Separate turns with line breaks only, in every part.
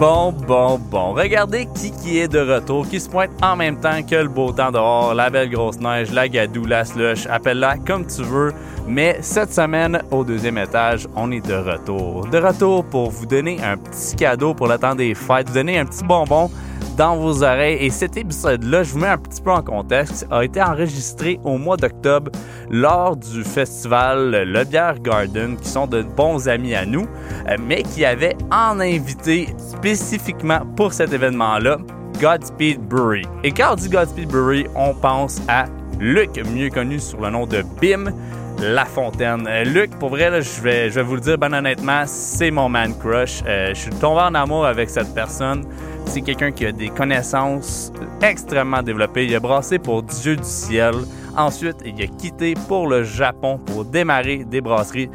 Bon, bon, bon. Regardez qui qui est de retour, qui se pointe en même temps que le beau temps dehors, la belle grosse neige, la gadoue, la slush, appelle-la comme tu veux. Mais cette semaine, au deuxième étage, on est de retour. De retour pour vous donner un petit cadeau pour le temps des fêtes, vous donner un petit bonbon dans vos oreilles. Et cet épisode-là, je vous mets un petit peu en contexte, a été enregistré au mois d'octobre lors du festival Le Bière Garden, qui sont de bons amis à nous, euh, mais qui avaient en invité spécifiquement pour cet événement-là Godspeed Brewery. Et quand on dit Godspeed Brewery, on pense à Luc, mieux connu sous le nom de Bim. La Fontaine. Euh, Luc, pour vrai, je, vais, vous le dire ben honnêtement, c'est mon man crush. Euh, je suis tombé en amour avec cette personne. C'est quelqu'un qui a des connaissances extrêmement développées. Il a brassé pour Dieu du ciel. Ensuite, il a quitté pour le Japon pour démarrer des brasseries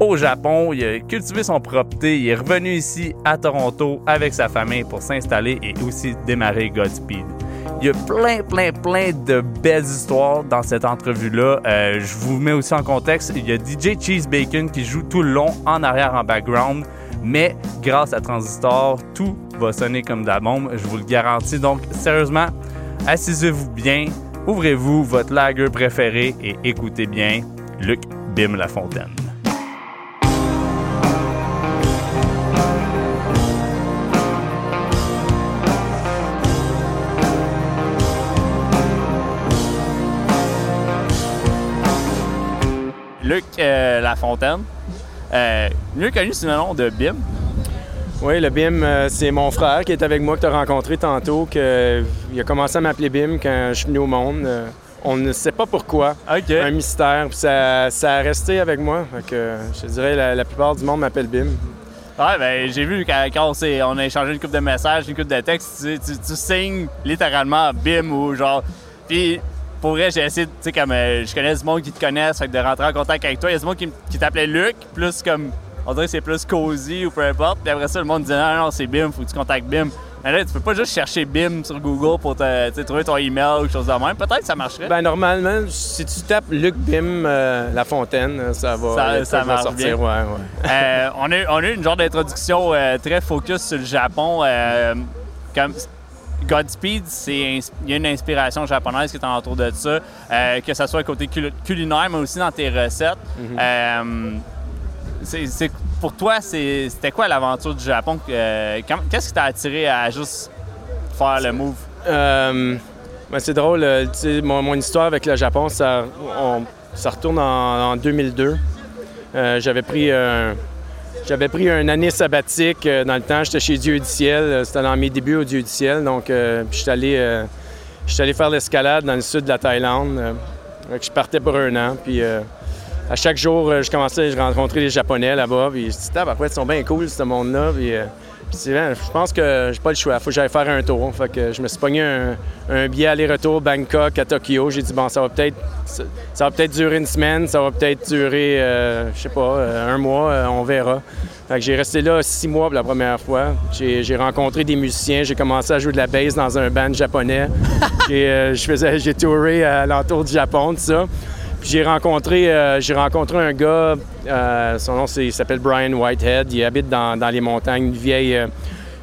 au Japon. Il a cultivé son propre thé. Il est revenu ici à Toronto avec sa famille pour s'installer et aussi démarrer Godspeed. Il y a plein, plein, plein de belles histoires dans cette entrevue-là. Euh, je vous mets aussi en contexte. Il y a DJ Cheese Bacon qui joue tout le long en arrière en background. Mais grâce à Transistor, tout va sonner comme de la bombe, je vous le garantis. Donc, sérieusement, assisez-vous bien, ouvrez-vous votre lager préféré et écoutez bien Luc Bim Lafontaine. Luc euh, Lafontaine, euh, mieux connu sous le nom de Bim.
Oui, le BIM, euh, c'est mon frère qui est avec moi, que tu as rencontré tantôt, que, il a commencé à m'appeler BIM quand je suis venu au monde. Euh, on ne sait pas pourquoi. Un mystère. Puis ça, ça a resté avec moi. Que, je te dirais, la, la plupart du monde m'appelle BIM.
Ouais, ben, j'ai vu quand, quand on, on a échangé une coupe de messages, une coupe de textes, tu, tu, tu signes littéralement bim ou genre. Puis, pour vrai, j'ai essayé, tu sais, comme euh, je connais du monde qui te connaissent, fait que de rentrer en contact avec toi, il y a du monde qui, qui t'appelait Luc, plus comme, on dirait que c'est plus cosy ou peu importe. Puis après ça, le monde disait, non, non, c'est bim, faut que tu contactes bim. Mais là, tu peux pas juste chercher bim sur Google pour te, trouver ton email ou quelque chose de même. Peut-être que ça marcherait.
Ben, normalement, si tu tapes Luc Bim euh, La Fontaine, ça va,
Ça- ça
va sortir.
bien.
Ouais, ouais.
Euh, on, a, on a eu une genre d'introduction très focus sur le Japon. comme Godspeed, c'est il y a une inspiration japonaise qui est autour de ça, euh, que ce soit côté cul- culinaire, mais aussi dans tes recettes. Euh, c'est- c'est- pour toi, c'était quoi l'aventure du Japon? Euh, Qu'est-ce qui t'a attiré à juste faire le move?
Euh, ben, c'est drôle, euh, mon, mon histoire avec le Japon, ça, on- ça retourne en, en 2002. Euh, j'avais pris un, j'avais pris une année sabbatique euh, dans le temps. J'étais chez Dieu du ciel. euh, C'était dans mes débuts au Dieu du ciel. Donc, euh, puis j'étais allé, euh, j'étais allé faire l'escalade dans le sud de la Thaïlande. je partais pour un an. Puis à chaque jour, je commençais, je rencontrais les Japonais là-bas. Puis je me après, ils sont bien cool, ce monde-là. Puis, je pense que j'ai pas le choix. Faut que j'aille faire un tour. Fait que je me suis pogné un, un billet aller-retour Bangkok à Tokyo. J'ai dit, bon, ça va peut-être ça, ça va peut-être durer une semaine, ça va peut-être durer, euh, je sais pas, euh, un mois, euh, on verra. Fait que j'ai resté là six mois pour la première fois. J'ai j'ai rencontré des musiciens, j'ai commencé à jouer de la bass dans un band japonais. J'ai euh, je faisais- j'ai touré à l'entour du Japon, tout ça. J'ai rencontré, euh, j'ai rencontré un gars, euh, son nom s'appelle Brian Whitehead, il habite dans, les montagnes, une vieille,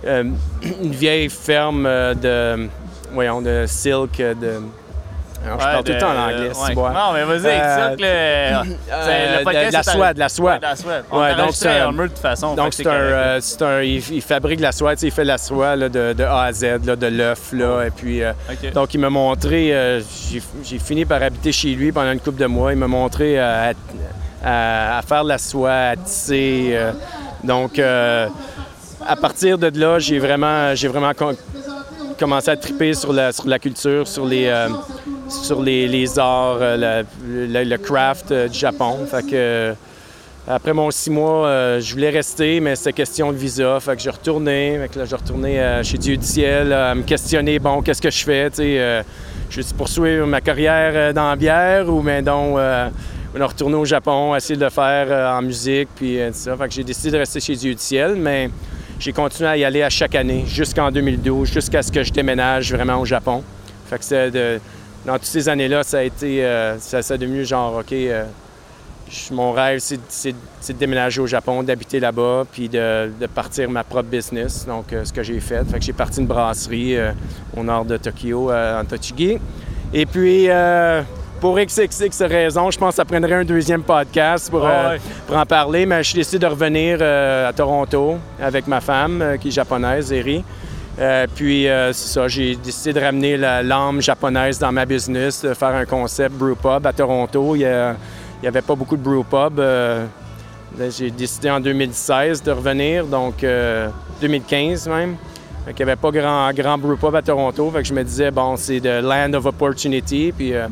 euh, une vieille ferme de, voyons, de silk, de... Alors, je
Ouais,
parle tout le temps en
de-
anglais,
ouais.
c'est bon.
Non, mais vas-y,
Euh,
explique le. c'est-
Euh,
le podcast,
de, de la soie, de la soie.
Ouais, de la soie. On
Ouais,
ouais,
donc c'est un-
de toute façon.
Donc,
que
c'est un, euh, un- il, il fabrique de la soie, il fait de la soie là, de, de A à Z, là, de l'œuf, là, et puis... euh, donc, il m'a montré, euh, j'ai fini par habiter chez lui pendant une couple de mois, il m'a montré euh, à, à- à faire de la soie, à tisser. euh, donc, euh, à partir de là, j'ai vraiment, j'ai vraiment con- commencé à triper sur la, sur la culture, sur les, euh, sur les, les arts, euh, le, craft euh, du Japon. Euh, après mon six mois, je voulais rester, mais c'était question de visa. Fait que j'ai retourné. Fait là, j'ai retourné euh, chez Dieu du ciel à me questionner, bon, qu'est-ce que je fais? euh, je vais poursuivre ma carrière dans la bière ou mais donc on retourner au Japon, essayer de le faire en musique, puis ça. Fait que j'ai décidé de rester chez Dieu du ciel, mais j'ai continué à y aller à chaque année jusqu'en 2012, jusqu'à ce que je déménage vraiment au Japon. C'est dans toutes ces années-là, ça a été, euh, ça, ça a devenu genre, OK, euh, mon rêve, c'est de déménager au Japon, d'habiter là-bas, puis de, de partir ma propre business. Donc, euh, ce que j'ai fait. Fait que j'ai parti une brasserie au nord de Tokyo, en Tochigi. Et puis, pour XXX raisons, je pense que ça prendrait un deuxième podcast pour,
ouais.
pour en parler, mais je suis décidé de revenir à Toronto avec ma femme, qui est japonaise, Eri. Euh, puis, euh, c'est ça, j'ai décidé de ramener la- l'âme japonaise dans ma business, de faire un concept brewpub à Toronto. Il n'y avait pas beaucoup de brewpub. euh, j'ai décidé en 2016 de revenir, donc euh, 2015 même. Fait qu'il n'y avait pas grand, grand brewpub à Toronto. Fait que je me disais, bon, c'est de land of opportunity. Puis, euh,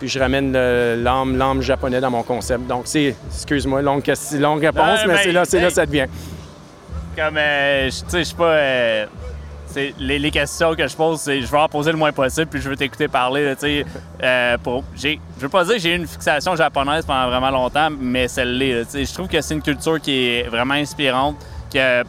puis je ramène l'âme, l'âme japonais dans mon concept. Donc, c'est, excuse-moi, longue, longue réponse,
Non,
mais
ben,
c'est là, c'est là
hey.
ça devient.
Comme, euh, je- tu sais, je suis pas. Les, questions que je pose, c'est je veux en poser le moins possible, puis je veux t'écouter parler. sais, euh, pour, j'ai, je veux pas dire que j'ai eu une fixation japonaise pendant vraiment longtemps, mais celle-là, je trouve que c'est une culture qui est vraiment inspirante, que,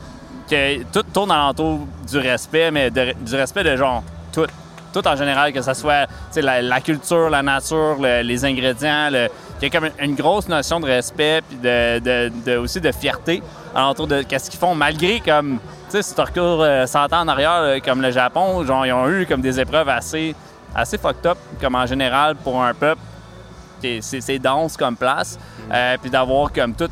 que tout tourne alentour du respect, mais du respect de genre tout. Tout en général, que ce soit la, culture, la nature, le- les ingrédients, le- qu'il y a comme une, grosse notion de respect, puis de, aussi de fierté alentour de qu'est-ce qu'ils font, malgré comme, sais, si tu recours euh, 100 ans en arrière, là, comme le Japon, genre, ils ont eu comme des épreuves assez, assez fucked up, comme en général pour un peuple, qui est- c'est dense comme place, euh, puis d'avoir comme tout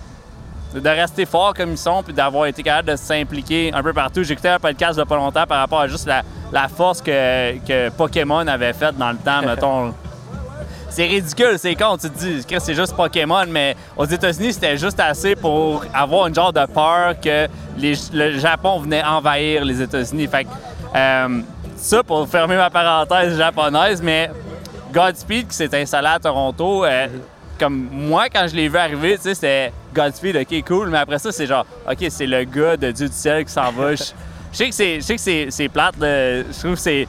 de rester fort comme ils sont, puis d'avoir été capable de s'impliquer un peu partout. Écouté un podcast de pas longtemps par rapport à juste la, la force que, que Pokémon avait faite dans le temps, mettons. C'est ridicule, c'est con, tu te dis, c'est juste Pokémon, mais aux États-Unis, c'était juste assez pour avoir une genre de peur que les- le Japon venait envahir les États-Unis. Fait que, euh, ça pour fermer ma parenthèse japonaise, mais Godspeed qui s'est installé à Toronto, euh, comme moi, quand je l'ai vu arriver, tu sais, c'était Godspeed, ok, cool, mais après ça, c'est genre, ok, c'est le gars de Dieu du ciel qui s'en va. Je sais que c'est, je sais que c'est, c'est plate, là. je trouve que c'est.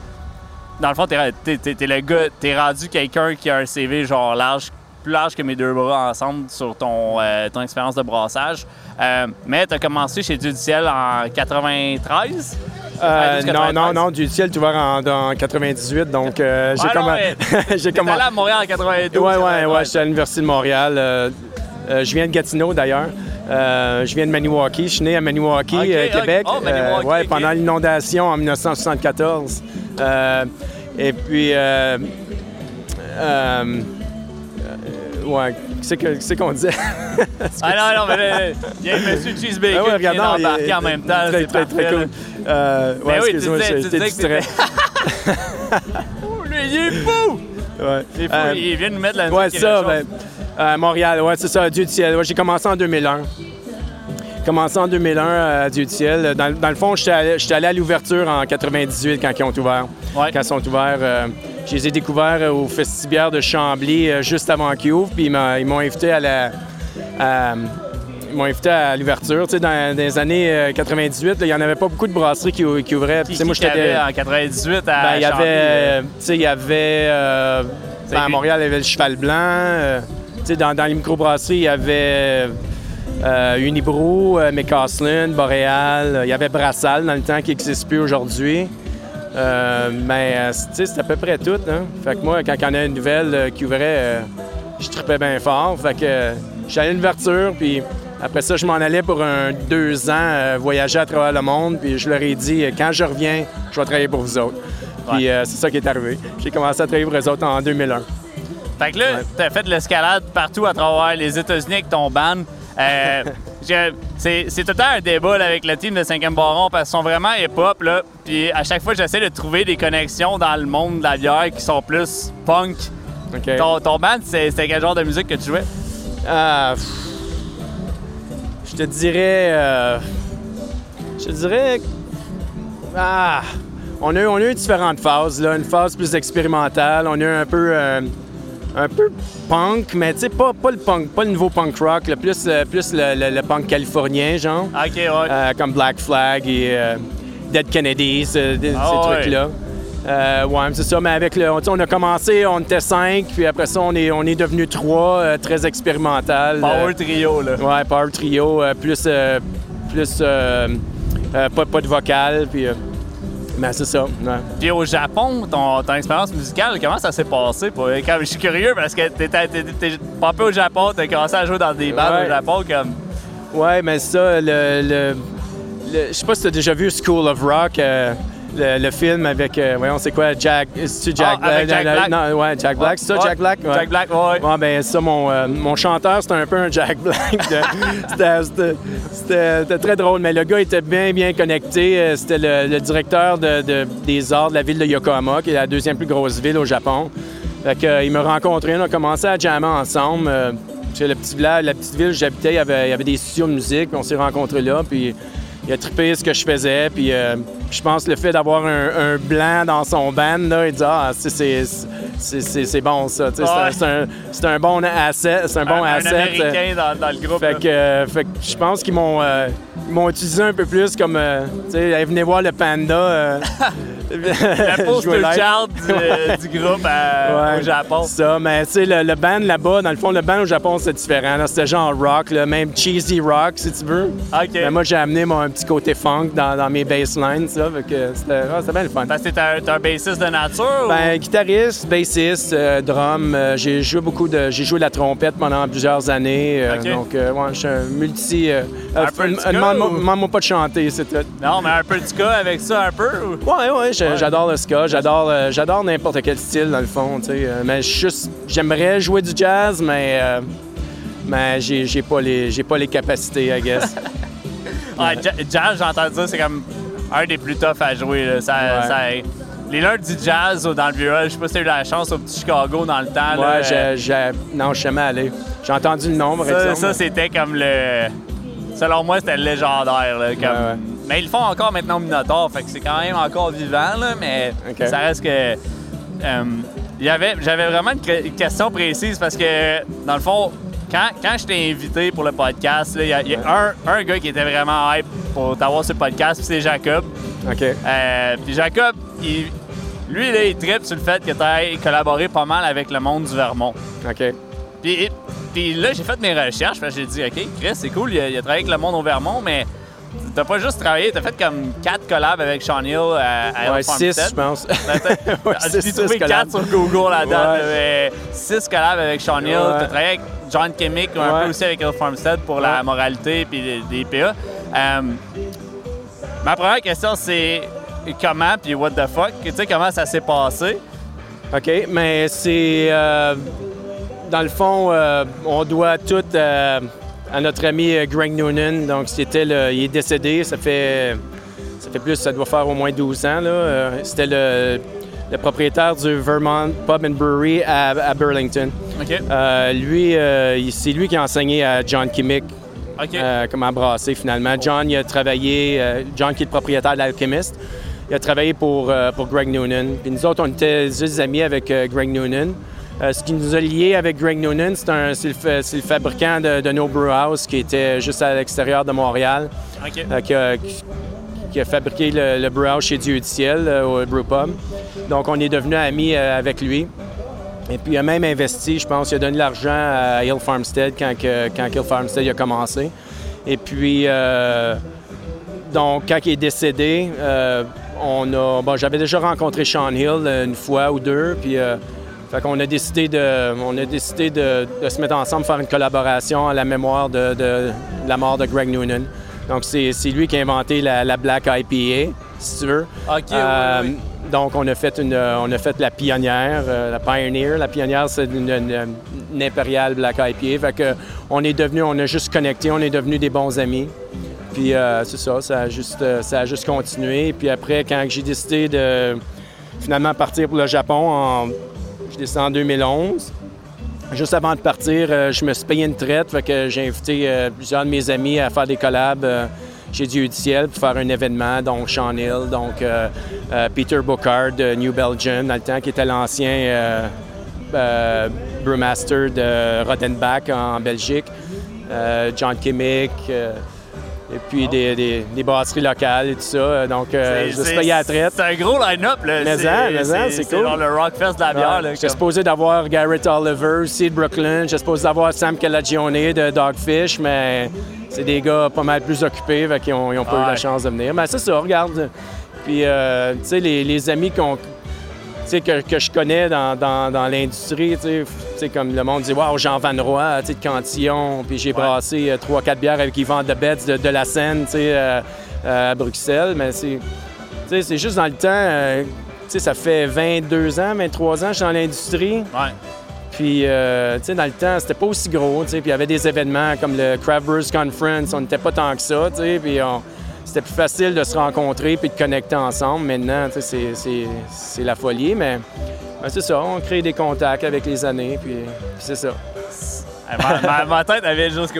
Dans le fond, t'es, t'es- t'es- t'es le gars, t'es rendu quelqu'un qui a un CV genre large, plus large que mes deux bras ensemble sur ton, euh, ton expérience de brassage. Euh, mais t'as commencé chez Dieu du ciel en 93?
Euh,
92,
non, non,
93.
non, du ciel, tu vois, en, en 98, donc euh, j'ai
Ah mais
j'ai
allé à Montréal en 92?
Ouais, ouais, ouais,
93.
j'étais à l'Université de Montréal. euh, euh, je viens de Gatineau, d'ailleurs. Euh, je viens de Maniwaki. Je suis né à Maniwaki, euh. Québec.
Oh, Maniwaki,
ouais,
ok.
pendant l'inondation en 1974. Euh, et puis, euh, euh, ouais, c'est qu'on disait.
Ah non, non, mais il y a Monsieur Cheese
Ah
Bacon
ouais,
qui vient d'embarquer en même temps.
Très, très, très cool. Euh,
Mais
ouais, excuse-moi, j'étais distrait.
Oh, lui, il est fou!
Ouais.
Il est fou, il vient de nous mettre la
Ouais,
musique
c'est ça. Ben, Montréal, ouais, c'est ça, Dieu du ciel. Ouais, j'ai commencé en 2001. Commencé en 2001 à Dieu du ciel. Dans, dans le fond, j'étais allé, allé à l'ouverture en 98 quand ils ont ouvert.
Ouais.
Quand ils sont ouverts, euh, je les ai découverts euh, au Festibière de Chambly euh, juste avant qu'ils ouvrent. Puis ils m'ont invité à la. à- ils m'ont invité à l'ouverture. Tu sais, dans, dans les années euh, 98, là, il n'y en avait pas beaucoup de brasseries qui, qui ouvraient.
Qui,
Tu sais, moi,
qui avait en 98 à
ben, il y avait,
euh,
euh, tu sais, il y avait, euh, ben, à. Montréal, il y avait le Cheval Blanc. euh, tu sais, dans, dans les microbrasseries, il y avait euh, Unibrew, euh, McCaslin, Boréal. euh, Il y avait Brassal dans le temps qui n'existe plus aujourd'hui. Euh, mais, euh, c'est à peu près tout. Hein? Fait que moi, quand il y en a une nouvelle qui ouvrait, je tripais bien fort. Fait que j'allais à l'ouverture, puis après ça, je m'en allais pour un deux ans voyager à travers le monde. Puis je leur ai dit, quand je reviens, je vais travailler pour vous autres. Puis c'est ça qui est arrivé. J'ai commencé à travailler pour eux autres en 2001.
Fait que là,
Ouais.
t'as fait de l'escalade partout à travers les États-Unis avec ton band. Euh, c'est tout le temps un débat là, avec le team de 5e Baron parce qu'ils sont vraiment hip-hop. là. Puis à chaque fois, j'essaie de trouver des connexions dans le monde de la bière qui sont plus punk. Ton, ton band, c'est- c'était quel genre de musique que tu jouais?
Pff, je te dirais. euh, je te dirais. Ah! On a, eu- on a eu différentes phases. Là. Une phase plus expérimentale. On a eu un peu. Un peu punk, mais tu sais, pas, pas le punk, pas le nouveau punk rock, plus, euh, plus le, le- le punk californien, genre.
Ok, ouais.
Euh, comme Black Flag et euh, Dead Kennedys, euh,
Ah
ces
ouais.
trucs-là. Ouais, c'est ça, mais avec le. tu sais, On a commencé, on était cinq, puis après ça, on est, on est devenu trois, très expérimental.
Power Trio, là.
ouais, Power Trio, plus. plus. pas, pas de vocal, puis. Mais c'est ça. ouais.
Puis au Japon, ton, ton expérience musicale, comment ça s'est passé? Pour, je suis curieux parce que t'es, pas au Japon, t'as commencé à jouer dans des
Ouais.
au Japon comme.
Ouais, mais ça, le. le, le- je sais pas si tu as déjà vu School of Rock, euh, le, le film avec. euh, voyons, c'est quoi, Jack. C'est-tu Jack
Ah, avec Jack Black.
Non, ouais, Jack Black. C'est ça, Jack Black? Ouais.
Jack Black, ouais.
Ouais, ben ça, mon, euh, mon chanteur, c'était un peu un Jack Black. c'était- très drôle, mais le gars était bien, bien connecté. Euh, C'était le, le directeur de- de- des arts de la ville de Yokohama, qui est la deuxième plus grosse ville au Japon. Fait que, il m'a rencontré, on a commencé à jammer ensemble. Euh, c'est le petit village, la petite ville où j'habitais, il y avait, il y avait des studios de musique, puis on s'est rencontrés là, puis il a trippé ce que je faisais, puis euh, je pense que le fait d'avoir un, un blanc dans son band, là, il dit « Ah, c'est- bon, ça. C'est un- un, c'est un bon asset. C'est un bon
un,
asset. euh,
Américain dans, dans le groupe.
Fait que, euh, fait que je pense qu'ils m'ont euh, ils m'ont utilisé un peu plus comme, euh, tu sais, venez voir le panda. euh,
la poster child du, euh, du groupe à-
Ouais,
au Japon.
Ça, mais tu sais, le, le band là-bas, dans le fond, le band au Japon, c'est différent. là. C'était genre rock, là, même cheesy rock, si tu veux.
OK.
Mais moi, j'ai amené mon petit côté funk dans, dans mes basslines, ça. Fait que c'était c'était bien le fun.
Parce que t'es un, bassiste de nature? ou-
Ben, guitariste, bassiste, euh, drum. euh, j'ai joué beaucoup de. J'ai joué de la trompette pendant plusieurs années. euh. Donc, ouais, je suis un multi.
Un peu
Demande-moi demande-moi pas de chanter, c'est tout.
Non, mais un peu de ska avec ça, un peu? ou-
Ouais, ouais, j'adore le ska, j'adore, j'adore n'importe quel style dans le fond, tu sais. euh, mais juste, j'aimerais jouer du jazz, mais, mais j'ai, j'ai pas les, j'ai pas les capacités, I guess.
Ouais, ja- jazz, j'entends dire, c'est comme un des plus toughs à jouer. là. Ça,
Ouais.
ça- les lundis du jazz dans le vieux, je sais pas si t'as eu la chance au petit Chicago dans le temps. là,
ouais, j'ai, j'ai- non, je suis jamais allé. J'ai entendu le nom, par
Ça,
exemple.
ça, c'était comme le. Selon moi, c'était le légendaire. là, comme-
Ouais, ouais.
Mais ils le font encore maintenant au Minotaur, fait que c'est quand même encore vivant, là, mais ça reste que. euh, J'avais vraiment une question précise parce que, dans le fond, quand, quand je t'ai invité pour le podcast, il y a, il y a un, un gars qui était vraiment hype pour t'avoir sur le podcast, puis c'est Jacob.
OK.
Euh, puis Jacob, il- lui, là, il tripe sur le fait que tu collaboré pas mal avec le monde du Vermont.
OK.
Puis, puis là, j'ai fait mes recherches, j'ai dit, OK, Chris, c'est cool, il a, il a travaillé avec le monde au Vermont, mais t'as pas juste travaillé, t'as fait comme quatre collabs avec Sean Hill à, à
Ouais,
Elf
six,
Farmstead.
je pense.
Ouais, J'ai trouvé
six
quatre
collabs.
sur Google là-dedans.
Ouais.
là, mais Six collabs avec Sean Hill.
Ouais.
T'as travaillé avec John Kimmick, un
Ouais.
peu aussi avec Elf Farmstead pour la moralité et des, des PA. Euh, ma première question, c'est comment puis what the fuck? Tu sais, comment ça s'est passé?
OK, mais c'est. euh, dans le fond, euh, on doit tout à notre ami euh, Greg Noonan. Donc, c'était le, il est décédé, ça fait, ça fait plus, ça doit faire au moins 12 ans. là. Euh, c'était le, le propriétaire du Vermont Pub and Brewery à, à Burlington. Euh, lui, euh, c'est lui qui a enseigné à John Kimmick euh, comment brasser finalement. John, il a travaillé, John qui est le propriétaire de l'Alchemist, il a travaillé pour, pour Greg Noonan. Puis nous autres, on était juste amis avec Greg Noonan. Euh, ce qui nous a liés avec Greg Noonan, c'est, un- c'est le, fa- c'est le fabricant de, de No Brew House qui était juste à l'extérieur de Montréal, euh, qui, a, qui- qui a fabriqué le, le brew house chez Dieu du ciel, euh, au Brew Pub. Donc, on est devenus amis euh, avec lui. Et puis, il a même investi, je pense, il a donné de l'argent à Hill Farmstead quand, que- quand Hill Farmstead a commencé. Et puis, donc, quand il est décédé, on a, bon, j'avais déjà rencontré Sean Hill une fois ou deux, puis fait qu'on a décidé de, on a décidé de, de se mettre ensemble, faire une collaboration à la mémoire de, la mort de Greg Noonan. Donc, c'est lui qui a inventé la, la Black IPA, si tu veux.
OK,
Euh,
oui.
Donc, on a fait, une, on a fait la pionnière, euh, la pioneer. La pionnière, c'est une, une, une impériale Black IPA. Fait que on est devenu, on a juste connecté, on est devenus des bons amis. Puis euh, c'est ça, ça a, juste, ça a juste continué. Puis après, quand j'ai décidé de finalement partir pour le Japon, en, j'ai décidé en 2011. Juste avant de partir, euh, je me suis payé une traite. Fait que j'ai invité euh, plusieurs de mes amis à faire des collabs euh, chez Dieu du ciel pour faire un événement. Donc, Sean Hill, donc Peter Bocard de New Belgium, dans le temps, qui était l'ancien brewmaster de Rottenbach en Belgique. John Kimmick. Et puis des, des, des brasseries locales et tout ça. Donc, euh, je suis payé à la traite.
C'est un gros line-up, là.
Mais
C'est-
en, mais en, c'est cool.
genre le Rockfest de la bière.
J'étais
comme-
supposé d'avoir Garrett Oliver aussi de Brooklyn. J'étais supposé d'avoir Sam Calagione de Dogfish, mais c'est des gars pas mal plus occupés, ont, ils ont pas eu
Ouais.
la chance de venir. Mais c'est ça, regarde. Puis Puis, euh, tu sais, les, les amis qu'on que, que, je connais dans, dans, dans l'industrie, tu sais, comme le monde dit Waouh, Jean Van Roy, de Cantillon, puis j'ai brassé 3-4 bières avec Yvan de Betts de, de la Seine, tu sais, à Bruxelles. Mais c'est, c'est juste dans le temps, tu sais, ça fait 22 ans, 23 ans que je suis dans l'industrie.
Ouais.
Puis, euh, tu sais, dans le temps, c'était pas aussi gros, tu sais. Puis, il y avait des événements comme le Craft Conference, on n'était pas tant que ça, tu sais. Puis, c'était plus facile de se rencontrer puis de connecter ensemble. Maintenant, c'est la folie, mais c'est ça, on crée des contacts avec les années, puis, c'est ça.
ma, tête avait juste que.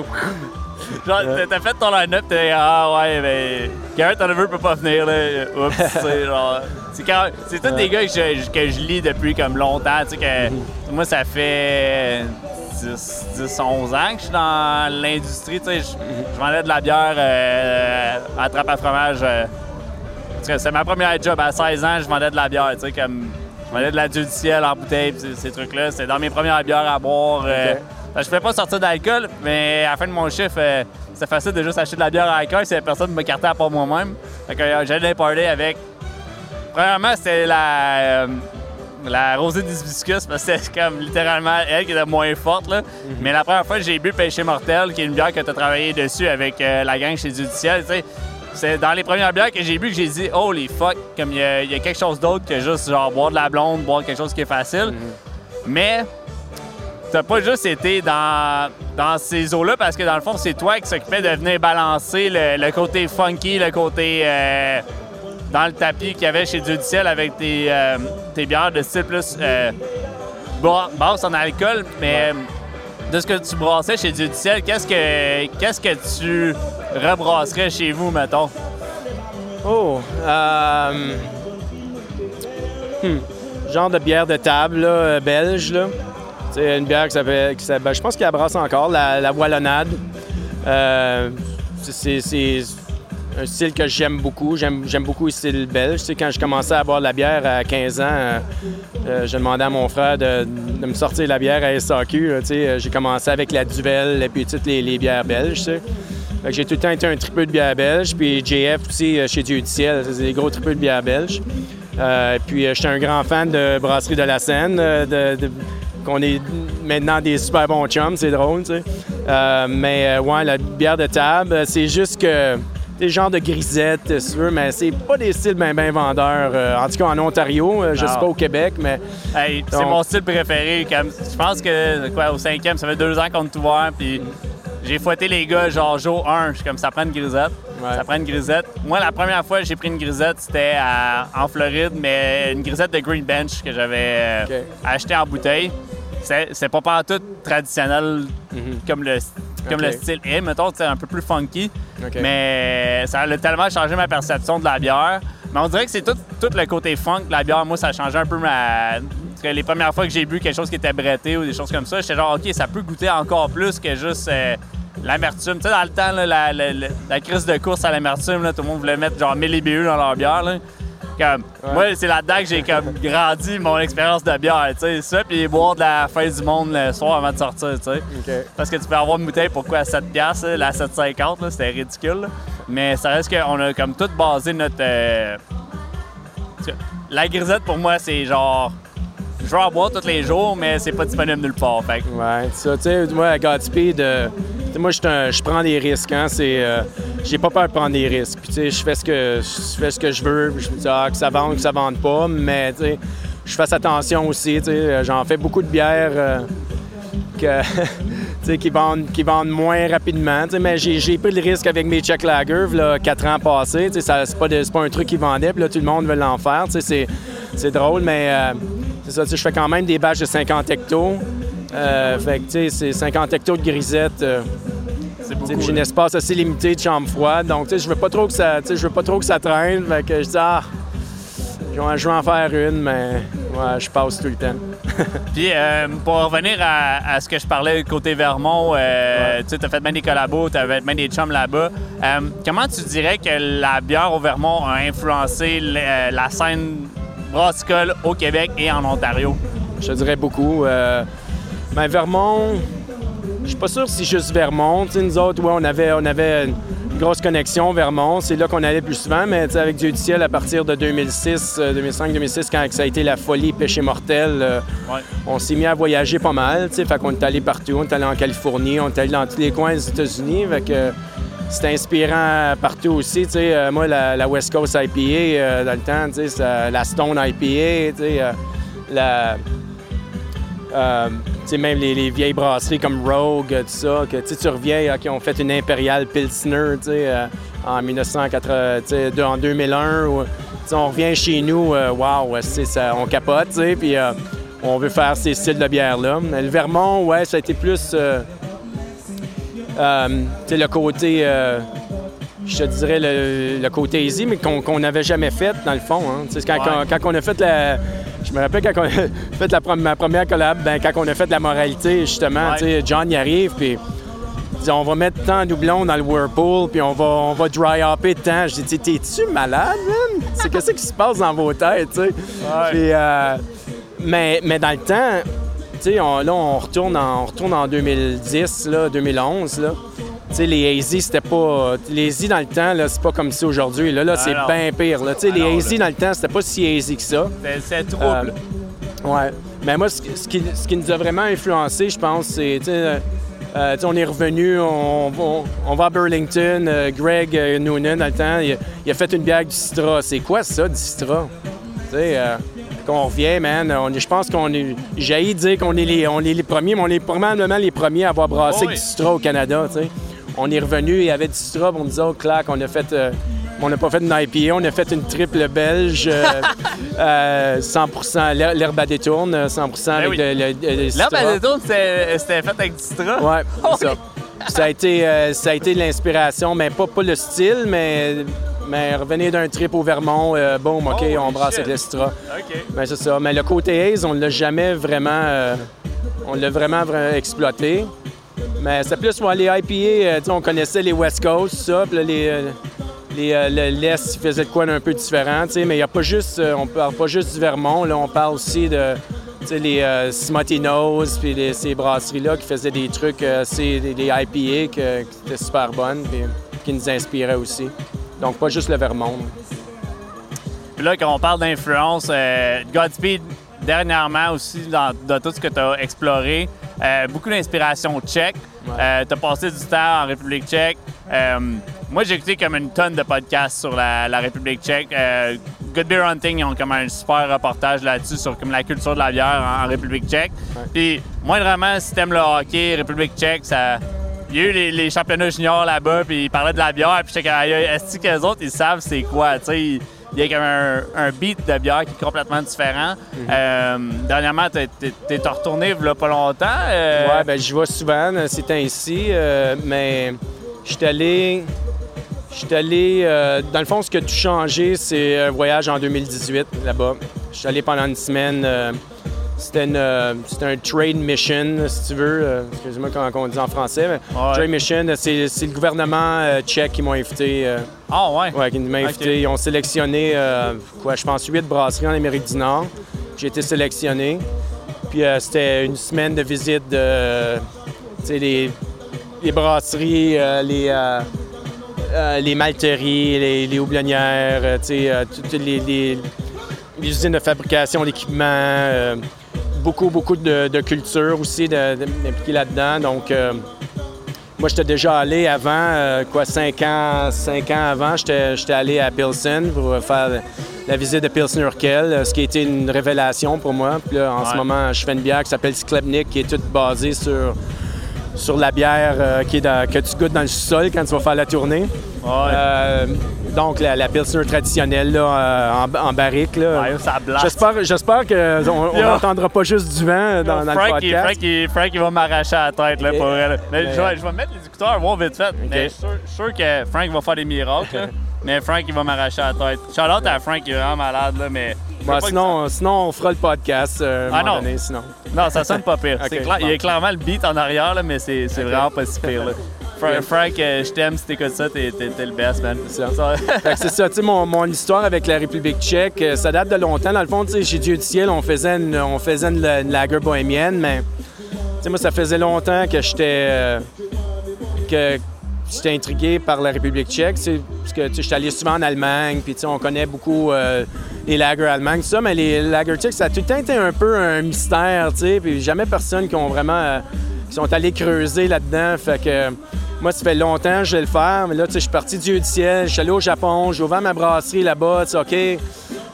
Genre, t'as fait ton line-up, t'es ah ouais, mais Garrett Oliver peut pas venir, là. Oups, c'est genre. C'est tous des gars que je, que je lis depuis comme longtemps, tu sais, que mhm. moi, ça fait 10, 10, 11 ans que je suis dans l'industrie, tu sais. Je, je, vendais de la bière euh, à trappe à fromage. Euh, c'est ma première job. À 16 ans, je vendais de la bière, tu sais, comme. Je vendais de la du ciel en bouteille, ces, ces trucs-là. C'était dans mes premières bières à boire. Euh, je ne pas sortir d'alcool, mais à la fin de mon chiffre, euh, c'est facile de juste acheter de la bière à alcool si personne ne me cartait à part moi-même. Euh, j'allais parler avec. Premièrement, c'était la, euh, la rosée d'hibiscus, parce que c'était comme littéralement elle qui était moins forte. Là. Mhm. Mais la première fois j'ai bu Péché Mortel, qui est une bière que tu as travaillé dessus avec la gang chez Judiciel, c'est dans les premières bières que j'ai bu que j'ai dit Holy fuck, comme il y, a quelque chose d'autre que juste genre boire de la blonde, boire quelque chose qui est facile. Mhm. Mais t'as pas juste été dans, dans ces eaux-là parce que dans le fond, c'est toi qui s'occupais de venir balancer le, côté funky, le côté euh, dans le tapis qu'il y avait chez Ciel avec tes, euh, tes, bières de style plus euh, basse en alcool. Mais de ce que tu brassais chez Ciel, qu'est-ce que qu'est-ce que tu rebrasserais chez vous, mettons?
Oh, hmm, genre de bière de table belge, là. C'est une bière qui s'appelle. Ben, je pense qu'elle brasse encore, la, la Wallonade. Euh, c'est un style que j'aime beaucoup. J'aime beaucoup le style belge. quand je commençais à boire de la bière à 15 ans, euh, euh, je demandais à mon frère de, me sortir la bière à SAQ. J'ai commencé avec la Duvel et puis toutes les, bières belges. J'ai tout le temps été un tripeux de bière belge. Puis JF aussi chez Dieu du ciel, c'est des gros tripeux de bière belge. puis j'étais un grand fan de Brasserie de la Seine, qu'on est maintenant des super bons chums, c'est drôle, tu sais. Euh, mais euh, ouais, la bière de table, c'est juste que des genres de grisettes, si tu veux, mais c'est pas des styles bien ben vendeurs. Euh, en tout cas, en Ontario, je sais pas au Québec, mais.
Hey, c'est mon style préféré. je pense que quoi, au cinquième, ça fait deux ans qu'on est ouvert, puis j'ai fouetté les gars, genre jour 1, comme ça prend une grisette. Ça prend une grisette. Moi, la première fois que j'ai pris une grisette, c'était en Floride, mais une grisette de Green Bench que j'avais achetée en bouteille. C'est pas pas tout traditionnel mhm. comme le comme le style est, mettons, c'est un peu plus funky. Mais ça a tellement changé ma perception de la bière. Mais on dirait que c'est tout, tout, le côté funk de la bière. Moi, ça a changé un peu ma. les premières fois que j'ai bu quelque chose qui était bretté ou des choses comme ça, j'étais genre, OK, ça peut goûter encore plus que juste euh, l'amertume. Tu sais, dans le temps, la, crise de course à l'amertume, tout le monde voulait mettre genre 1000 IBU dans leur bière. Moi, c'est là-dedans que j'ai comme grandi mon expérience de bière, tu sais. Ça, puis boire de la fin du monde le soir avant de sortir, tu sais. Parce que tu peux avoir une bouteille pour quoi, à 7 piastres, la 7,50, c'était ridicule. Mais ça reste qu'on a comme tout basé notre... Euh, la grisette, pour moi, c'est genre... Je veux en boire tous les jours, mais c'est pas disponible nulle part. Fait.
Ouais, ça, tu sais, moi, à Godspeed, euh, moi, je prends des risques. Hein, c'est, euh, j'ai pas peur de prendre des risques. Puis, tu sais, je fais ce que je fais ce que je veux. Je me dis ah, que ça vende, que ça vende pas, mais tu sais, je fais attention aussi. Tu sais, j'en fais beaucoup de bières euh, qui vendent, qui vendent moins rapidement. Mais j'ai, pris le risque avec mes Czech Lager, là, quatre ans passés. C'est pas, pas un truc qui vendait, là, tout le monde veut l'en faire. C'est, drôle, mais euh, c'est ça. Je fais quand même des batchs de 50 hectos. Euh, fait que, tu sais, c'est 50 hectos de grisette. Euh, j'ai un espace assez limité de chambre froide. Donc, tu sais, je veux pas trop que ça, je veux pas trop que ça traîne. Fait que je dis, ah, je vais en faire une, mais ouais, je passe tout le temps.
Puis, euh, pour revenir à, ce que je parlais côté Vermont, euh, tu as fait bien des collabos, tu avais bien des chums là-bas. Euh, comment tu dirais que la bière au Vermont a influencé la scène brassicole au Québec et en Ontario?
Je dirais beaucoup. Ben, Vermont, je suis pas sûr si juste Vermont. nous autres, ouais, on avait, on avait une grosse connexion Vermont. C'est là qu'on allait plus souvent, mais avec Dieu du ciel, à partir de 2006, 2005, 2006, quand ça a été la folie péché mortel, euh, on s'est mis à voyager pas mal. Fait qu'on est allé partout. On est allé en Californie, on est allé dans tous les coins des États-Unis. C'était inspirant partout aussi. Euh, moi, la, West Coast IPA, euh, dans le temps, la Stone IPA, la même les, vieilles brasseries comme Rogue, tout ça, que tu reviens, qui ont fait une Imperial Pilsner euh, en 1980, en 2001. on revient chez nous, euh, ça, on capote, puis euh, on veut faire ces styles de bière-là. Le Vermont, ouais, ça a été plus le côté je te dirais le, côté easy, mais qu'on n'avait jamais fait dans le fond. Hein. Quand, quand, on a fait la, je me rappelle quand on a fait la, ma première collab, ben, quand on a fait de la moralité, justement, John y arrive, puis on va mettre tant de doublon dans le whirlpool, puis on va, on va dry hopper temps. Je dis, t'es-tu malade, man? C'est qu'est-ce qui se passe dans vos têtes, tu sais? Euh, mais, mais dans le temps, tu sais, là, on retourne en, on retourne en 2010, là, 2011, là les hazy, c'était pas. Les hazy dans le temps, là, c'est pas comme si aujourd'hui. Là, là c'est bien pire. Là. les hazy dans le temps, c'était pas si hazy que ça.
C'est trouble.
Euh, ouais. Mais moi, ce, qui, ce, qui, nous a vraiment influencé, je pense, c'est. Euh, euh, on est revenu, on, on, va à Burlington. Greg Noonan, dans le temps, il, a fait une bière du Citra. C'est quoi ça, du Citra? Qu'on revient, man. je pense qu'on est. J'ai dire qu'on est les, on est les premiers, mais on est probablement les premiers à avoir brassé du Citra au Canada, tu sais on est revenu, y avait du straw, on disait, oh, clac, on a fait. Euh, on n'a pas fait une IPA, on a fait une triple belge, 100% euh, euh, l'herbe à détourne, 100% ben avec le,
L'herbe à détourne, c'était fait avec du citron?
Oui, c'est ça. Ça a été, ça a été l'inspiration, mais pas, pas le style, mais, mais revenir d'un trip au Vermont, boum, OK, on brasse avec le citron.
OK.
Ben, c'est ça. Mais le côté Haze, on ne l'a jamais vraiment... on l'a vraiment, vraiment exploité. Mais c'est plus, moi, les IPA, euh, on connaissait les West Coast, ça, puis les, euh, les, euh, l'Est faisait de quoi d'un peu différent, mais il y a pas juste, on parle pas juste du Vermont, là, on parle aussi de les euh, puis ces brasseries-là qui faisaient des trucs, c'est des, IPA qui, étaient super bonnes, puis qui nous inspiraient aussi. Donc, pas juste le Vermont.
Puis là, quand on parle d'influence, Godspeed, dernièrement aussi, dans, dans tout ce que tu as exploré, beaucoup d'inspiration tchèque. Euh, tu as passé du temps en République tchèque. Euh, moi, j'ai écouté comme une tonne de podcasts sur la, République tchèque. Euh, Good Beer Hunting, ils ont comme un super reportage là-dessus sur comme la culture de la bière en, République tchèque. Puis, moi, vraiment, si t'aimes le hockey, République tchèque, ça... Il y a eu les, championnats juniors là-bas, puis ils parlaient de la bière, puis j'étais comme, est-ce que les autres, ils savent c'est quoi, tu sais? il y a comme un, beat de bière qui est complètement différent. Mhm. Euh, dernièrement, tu es, retourné il pas longtemps.
Euh... Ouais, ben j'y vais souvent c'est ainsi, euh, mais je suis allé. Je allé. Euh, dans le fond, ce qui a tout changé, c'est un voyage en 2018 là-bas. Je suis allé pendant une semaine c'était euh, un trade mission, si tu veux. Euh, excuse-moi comment on dit en français. Mais Trade mission, c'est le gouvernement euh, tchèque qui m'a invité.
Ah ouais?
Ouais, qui m'a invité. Ils ont sélectionné, quoi, je pense, huit brasseries en Amérique du Nord. J'ai été sélectionné. Puis c'était une semaine de visite de les, les brasseries, les, les malteries, les, les houblonnières, toutes les, les, usines de fabrication d'équipements beaucoup, beaucoup de, culture aussi d'impliquer là-dedans. Donc, euh, moi, j'étais déjà allé avant, euh, quoi, cinq ans, cinq ans avant, j'étais allé à Pilsen pour faire la visite de Pilsen Urkel, euh, ce qui a été une révélation pour moi. Puis là, en ce moment, je fais une bière qui s'appelle Sklebnik, qui est toute basée sur, sur la bière qui est que tu goûtes dans le sol quand tu vas faire la tournée. Donc, la, pilsner traditionnelle là, euh, en, barrique. Là. j'espère, j'espère qu'on n'entendra pas juste du vent dans, dans le podcast.
Frank, il, Frank, il va m'arracher la tête là, pour vrai. Mais, je, vais, je, vais, mettre les écouteurs, voir vite fait. Mais je suis sûr, que Frank va faire des miracles. mais Frank, il va m'arracher la tête. Charlotte à Frank, il est vraiment malade. Là, mais
sinon, sinon, on fera le podcast euh, ah, non. Donné, sinon.
Non, ça sonne pas pire. Il y a clairement le beat en arrière, là, mais c'est vraiment pas si pire. Là. Frank, euh, je t'aime, si t'écoutes ça, t'es, le best, man.
C'est ça. c'est ça, tu sais, mon, mon, histoire avec la République tchèque, euh, ça date de longtemps. Dans le fond, tu sais, chez Dieu du ciel, on faisait une, on faisait une, lager bohémienne, mais, tu sais, moi, ça faisait longtemps que j'étais... que j'étais intrigué par la République tchèque, parce que je suis allé souvent en Allemagne, puis on connaît beaucoup euh, les lagers allemands, tout ça, mais les lagers tchèques, ça a tout le temps été un peu un mystère, tu sais, puis jamais personne qui ont vraiment, euh, qui sont allés creuser là-dedans, fait que moi, ça fait longtemps que je vais le faire, mais là, tu sais, je suis parti du Dieu du ciel, je suis allé au Japon, j'ai ouvert ma brasserie là-bas, tu sais, OK,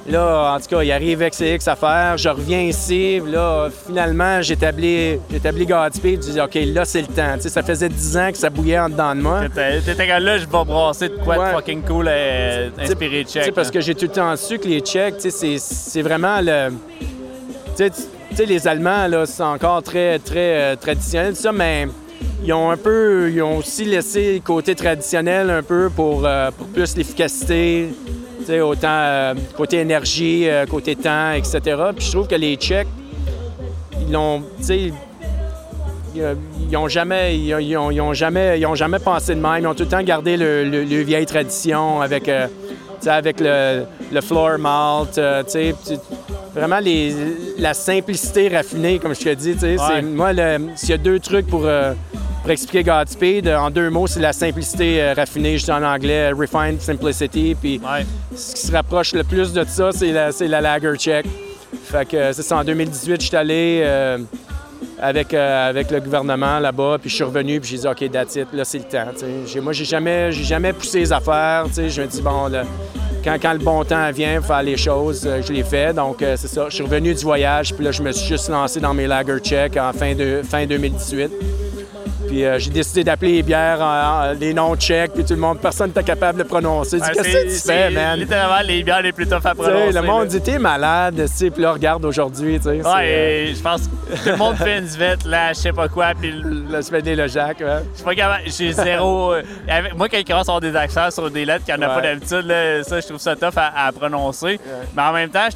Là, en tout cas, il arrive avec ses X affaires. Je reviens ici. Là, finalement, j'établis, j'établis Godspeed. Je dis, OK, là, c'est le temps. sais, ça faisait 10 ans que ça bouillait en dedans de moi.
T'étais là, je vais brasser de quoi de fucking cool euh, inspiré Tchèque.
Parce que j'ai tout le temps su que les Tchèques, c'est, c'est vraiment le. Tu sais, les Allemands, là, c'est encore très, très euh, traditionnel, ça, mais ils ont un peu. Ils ont aussi laissé le côté traditionnel un peu pour, euh, pour plus l'efficacité autant euh, côté énergie, euh, côté temps, etc. Puis je trouve que les Tchèques, ils ont, ils, ils ont jamais, ils ont, jamais, ils ont jamais pensé de même. Ils ont tout le temps gardé le, le, vieille tradition avec, avec le, le floor malt, vraiment les, la simplicité raffinée, comme je te dis. Moi, s'il y a deux trucs pour pour expliquer Godspeed, en deux mots, c'est la simplicité euh, raffinée, je dis en anglais, refined simplicity. Puis ce qui se rapproche le plus de ça, c'est la, la lager check. Fait que c'est ça, en 2018, je suis allé euh, avec, euh, avec le gouvernement là-bas, puis je suis revenu, puis j'ai dit, OK, that's it, là, c'est le temps. Moi, j'ai jamais, j'ai jamais poussé les affaires. Je me dis, bon, quand, quand, le bon temps vient, faire les choses, je les fais. Donc, c'est ça. Je suis revenu du voyage, puis là, je me suis juste lancé dans mes lager check en fin, de, fin 2018. Puis euh, j'ai décidé d'appeler les bières en, les noms tchèques, puis tout le monde, personne n'était capable de prononcer. Qu'est-ce que tu fais, man?
littéralement les bières les plus tough à prononcer.
le monde dit, t'es malade, puis là, regarde aujourd'hui.
Ouais, euh, je pense que tout le monde fait une zvette, là, je sais pas quoi, puis.
Le Svenny le Jacques, ouais.
Je suis pas capable, j'ai zéro. Euh, moi, quand ils commencent à avoir des accents sur des lettres qu'il n'y en a pas d'habitude, ça, je trouve ça tough à, prononcer. Mais en même temps,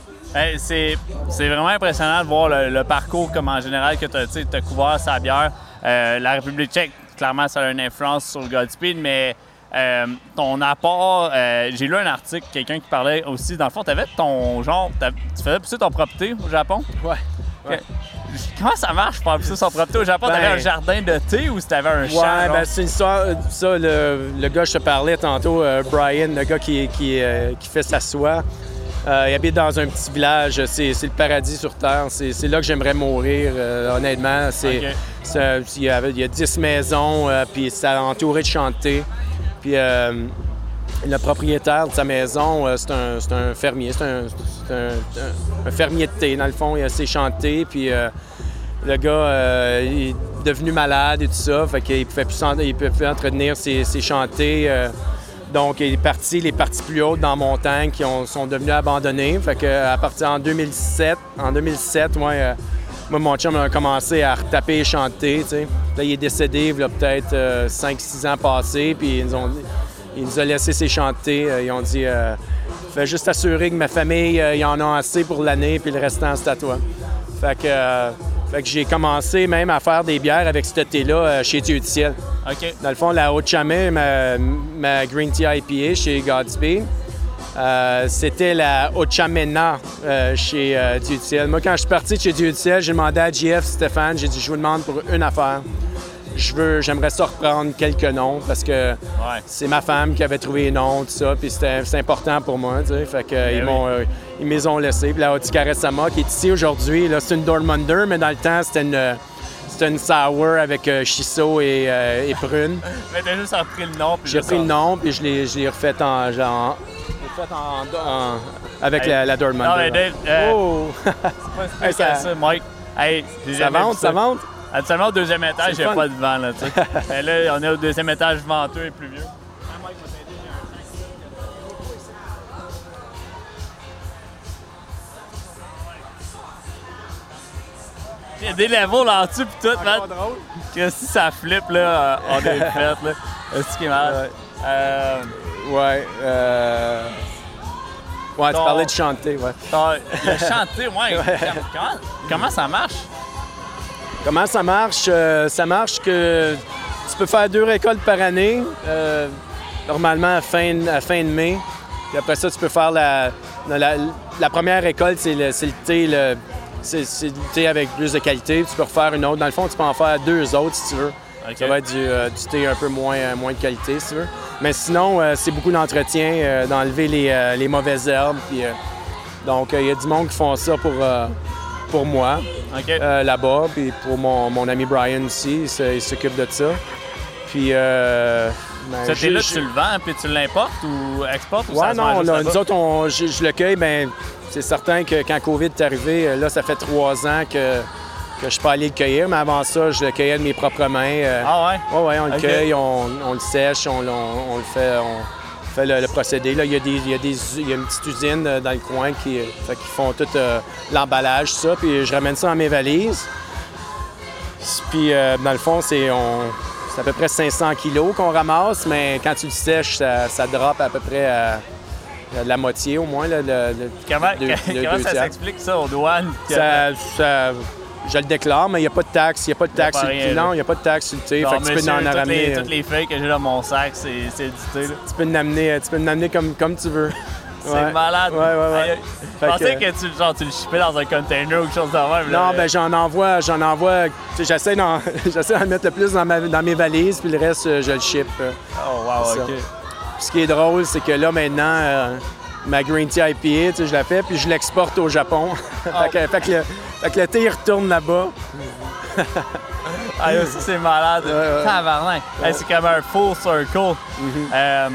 c'est vraiment impressionnant de voir le, parcours comme en général que tu as, couvert sa bière. Euh, la République tchèque, clairement, ça a une influence sur le Godspeed, mais euh, ton apport, euh, j'ai lu un article, quelqu'un qui parlait aussi, dans le fond, tu avais ton genre, tu faisais pousser ton propriété au Japon?
Ouais.
Comment ça marche pour pousser son propriété au Japon? T'avais ben, un jardin de thé ou t'avais un champ?
Ouais, ben c'est une histoire, ça, le, le, gars je te parlais tantôt, Brian, le gars qui, qui, qui fait sa soie. Euh, il habite dans un petit village. C'est, le paradis sur Terre. C'est, là que j'aimerais mourir, euh, honnêtement. C'est, il, y a, 10 maisons, euh, puis c'est entouré de chantiers. Puis le propriétaire de sa maison, c'est un, fermier. C'est un, fermier de thé, dans le fond. Il a ses chantés, puis le gars est devenu malade et tout ça. Fait qu'il pouvait plus, il pouvait plus entretenir ses, ses chantés. Donc, les parties, les parties plus hautes dans la montagne qui sont devenues abandonnées. Fait que, à partir en 2007, en 2007, moi, euh, moi mon chum a commencé à retaper et chanter. Là, il est décédé, il a peut-être 5-6 euh, ans passés, puis ils ont, il nous a laissé ses chanter. Euh, ils ont dit Fais juste assurer que ma famille, il y en a assez pour l'année, puis le restant, c'est à toi. Fait que. Fait que j'ai commencé même à faire des bières avec ce thé-là chez Dieu du ciel. Dans le fond, la haute chamay ma, ma, Green Tea IPA chez Godspeed, euh, c'était la haute chamena euh, chez euh, Dieu du ciel. Moi, quand je suis parti de chez Dieu du ciel, j'ai demandé à JF Stéphane, j'ai dit, je vous demande pour une affaire. Je veux, j'aimerais ça reprendre quelques noms parce que c'est ma femme qui avait trouvé les noms, tout ça, puis c'était, important pour moi, tu sais. Fait que, ben ils, m'ont, ils m'ont ont laissé. Puis la Haute Caressama, qui est ici aujourd'hui, là, c'est une Dortmunder, mais dans le temps, c'était une c'était une sour avec euh, shiso et, euh, et, prune.
Mais t'as juste pris le nom.
J'ai pris le nom, puis je l'ai refait en genre. fait en, avec la, la Dortmund.
Non, mais Dave, euh, oh! c'est pas ça, Mike. Hey,
ça monte, ça monte.
Actuellement, au deuxième étage, il n'y a pas de vent, là, tu sais. là, on est au deuxième étage venteux et pluvieux. Il y a des levels en dessous pis tout, man. Que si ça flippe, là, on est fait, là. C'est ce qui est mal.
Euh... Ouais. Euh... Ouais, tu parlais de chanter, ouais.
Le chanter, ouais. Comment, comment, ça marche?
Comment ça marche? Euh, ça marche que tu peux faire deux récoltes par année, euh, normalement à fin, à fin de mai. Puis après ça, tu peux faire la, la, la première récolte, c'est le, le thé, le, c'est du thé avec plus de qualité. Tu peux refaire une autre. Dans le fond, tu peux en faire deux autres si tu veux. Ça va être du, euh, du thé un peu moins, moins de qualité, si tu veux. Mais sinon, c'est beaucoup d'entretien, d'enlever les, les mauvaises herbes. Puis, donc, il y a du monde qui font ça pour, pour moi euh, là-bas, puis pour mon, mon ami Brian aussi, il se- s'occupe de ça. Puis, euh, ben, je-
tu le vends puis tu l'importes ou exportes ou ça
Ouais,
se
non, là,
là-bas?
nous autres, on- je, je le cueille, ben, c'est certain que quand COVID est arrivé, euh, là, ça fait trois ans que, que je peux aller le cueillir, mais avant ça, je le cueillais de mes propres mains. euh,
Ah ouais?
Ouais, ouais, on le cueille, on, on le sèche, on, on- on le fait, fait le, le procédé. Là, il y, a des, il, y a des, il y a une petite usine euh, dans le coin qui, euh, fait qu'ils font tout euh, l'emballage, ça, puis je ramène ça dans mes valises. Puis, euh, dans le fond, c'est on- c'est à peu près 500 kilos qu'on ramasse, mais quand tu le sèches, ça, ça drop à peu près la moitié au moins. Là, le- le-
Comment,
deux- le
comment
deux
ça s'explique ça aux douanes? que-
Ça- ça- je le déclare, mais il n'y a pas de taxe. Il n'y a pas de taxe. Non, il n'y a pas de taxe sur le thé.
Genre,
Fait que tu peux en ramener.
les,
euh,
toutes les feuilles que j'ai dans mon sac, c'est du thé. là.
Tu peux l'amener, tu peux l'amener comme, comme tu veux.
C'est
Ouais.
malade.
Ouais, ouais,
Je pensais
que-
que, tu, genre, tu le shippais dans un container ou quelque chose de même. là.
Non, ben j'en envoie, j'en envoie. J'essaie d'en, mettre le plus dans, ma- dans mes valises, puis le reste, euh, je le ship. euh.
Oh, wow. OK.
Puis ce qui est drôle, c'est que là, maintenant, euh, ma Green Tea IPA, tu sais, je la fais, puis je l'exporte au Japon. fait, que, fait que le, fait que le thé, il retourne là-bas.
Ah, ça, c'est malade. Tabarnak. Hey, c'est comme un full circle.
Mm-hmm.
Euh,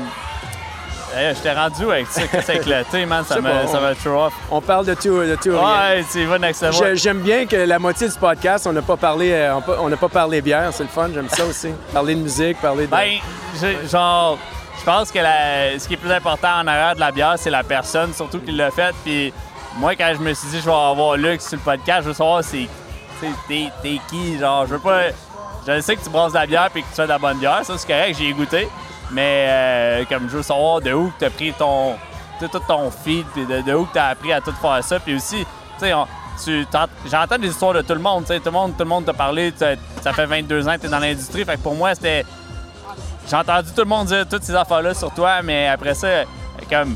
hey, je t'ai rendu avec ça, c'est avec le thé, man. Ça me,
pas,
ça
on-
me throw off.
On parle de tout, de tout.
Ouais, level.
J'ai- J'aime bien que la moitié du podcast, on n'a pas parlé, euh, on n'a pas parlé bière, c'est le fun, j'aime ça aussi. parler de musique, parler de.
Ben, genre, je pense que la- ce qui est plus important en arrière de la bière, c'est la personne, surtout qui l'a fait. Puis moi, quand je me suis dit, je vais avoir Lux sur le podcast, je veux savoir, c'est. T'es qui, genre, je veux pas. Je sais que tu brasses de la bière puis que tu fais de la bonne bière, ça c'est correct, j'ai goûté. Mais euh, comme je veux savoir de où tu as pris ton. tout ton feed, puis de, où tu as appris à tout faire ça. Puis aussi, tu on- tu j'entends des histoires de tout le monde, tu sais, tout le monde, tout le monde t'a parlé, ça fait 22 ans que tu es dans l'industrie. Fait que pour moi, c'était. J'ai entendu tout le monde dire toutes ces affaires-là sur toi, mais après ça, comme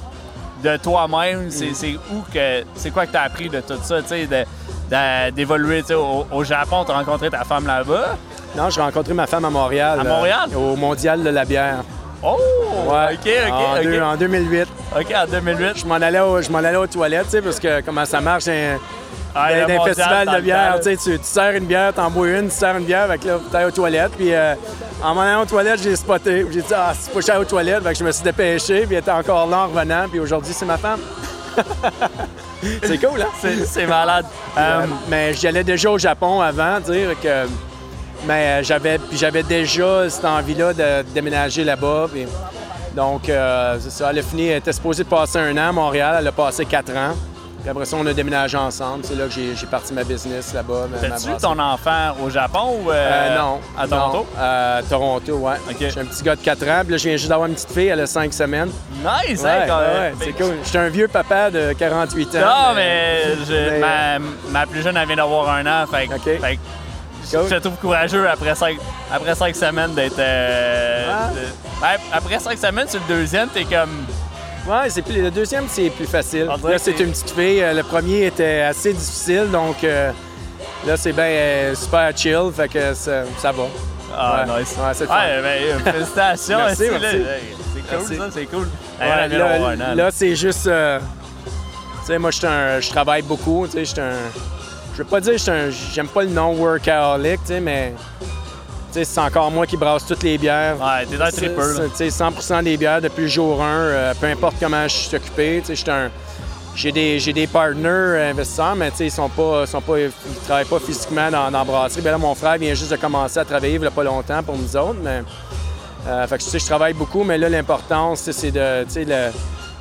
de toi-même, c'est c'est où que. C'est quoi que tu as appris de tout ça, tu sais, de- de- d'évoluer, au, au Japon, tu as rencontré ta femme là-bas?
Non, j'ai rencontré ma femme à Montréal.
À
euh,
Montréal?
au Mondial de la bière.
Oh!
Ouais.
OK, OK,
en,
OK.
deux- en 2008.
OK, en 2008.
Je m'en allais, au- je m'en allais aux toilettes, tu sais, parce que comment ça marche, un,
Ah,
d'un
mondial
festival de bière, tu sais, tu, tu sers une bière, t'en bois une, tu sers une bière, que là, t'es aux toilettes, puis euh, en m'en allant aux toilettes, j'ai spoté. J'ai dit, ah, c'est pas cher aux toilettes, fait que je me suis dépêché, puis elle était encore là en revenant, puis aujourd'hui, c'est ma femme. c'est cool, hein?
C'est malade.
Euh, mais j'y allais déjà au Japon avant, dire que. Mais euh, j'avais, déjà cette envie-là de déménager là-bas. puis- donc, euh, c'est ça. Elle a fini, elle était supposée de passer un an à Montréal. Elle a passé quatre ans. Puis après ça, on a déménagé ensemble. C'est là que j'ai, parti ma business là-bas.
T'as-tu ton enfant au Japon ou euh,
Euh, non.
à Toronto?
Non, à Toronto, ouais.
OK.
J'ai un petit gars de 4 ans. Puis là, je viens juste d'avoir une petite fille. Elle a 5 semaines.
Nice,
Ouais,
hein, quand
ouais, c'est cool. J'étais un vieux papa de 48 ans.
Non, mais, ma, ma plus jeune, elle vient d'avoir un an. Fait, que-
OK.
fait
Cool.
je te trouve courageux après cinq, après cinq semaines d'être. euh,
Ah.
Ouais, après cinq semaines, sur le deuxième, t'es comme.
Ouais, c'est plus, le deuxième, c'est plus facile. Là, c'est une petite fille. Euh, Le premier était assez difficile, donc euh, là, c'est bien euh, super chill, fait que ça, ça va.
Ah,
Ouais.
nice.
Ouais, c'est.
Ouais, ben, félicitations.
Merci,
C'est cool,
Merci.
ça, c'est cool.
Ouais, là, c'est juste. euh, tu sais, moi, je travaille beaucoup. Tu sais, j'étais un. Je veux pas dire, j'aime pas le nom workaholic, tu sais, mais. C'est encore moi qui brasse toutes les bières.
Ouais, t'es dans tripper, là.
c'est- tu sais, 100 des bières depuis le jour 1, peu importe comment je suis occupé. J'ai des, j'ai des partners euh, investisseurs, mais ils sont pas, sont pas, ils travaillent pas physiquement dans, dans la brasserie. Ben là, mon frère vient juste de commencer à travailler il y a pas longtemps pour nous autres. Mais, euh, fait que, je travaille beaucoup, mais là, sais, c'est de, le-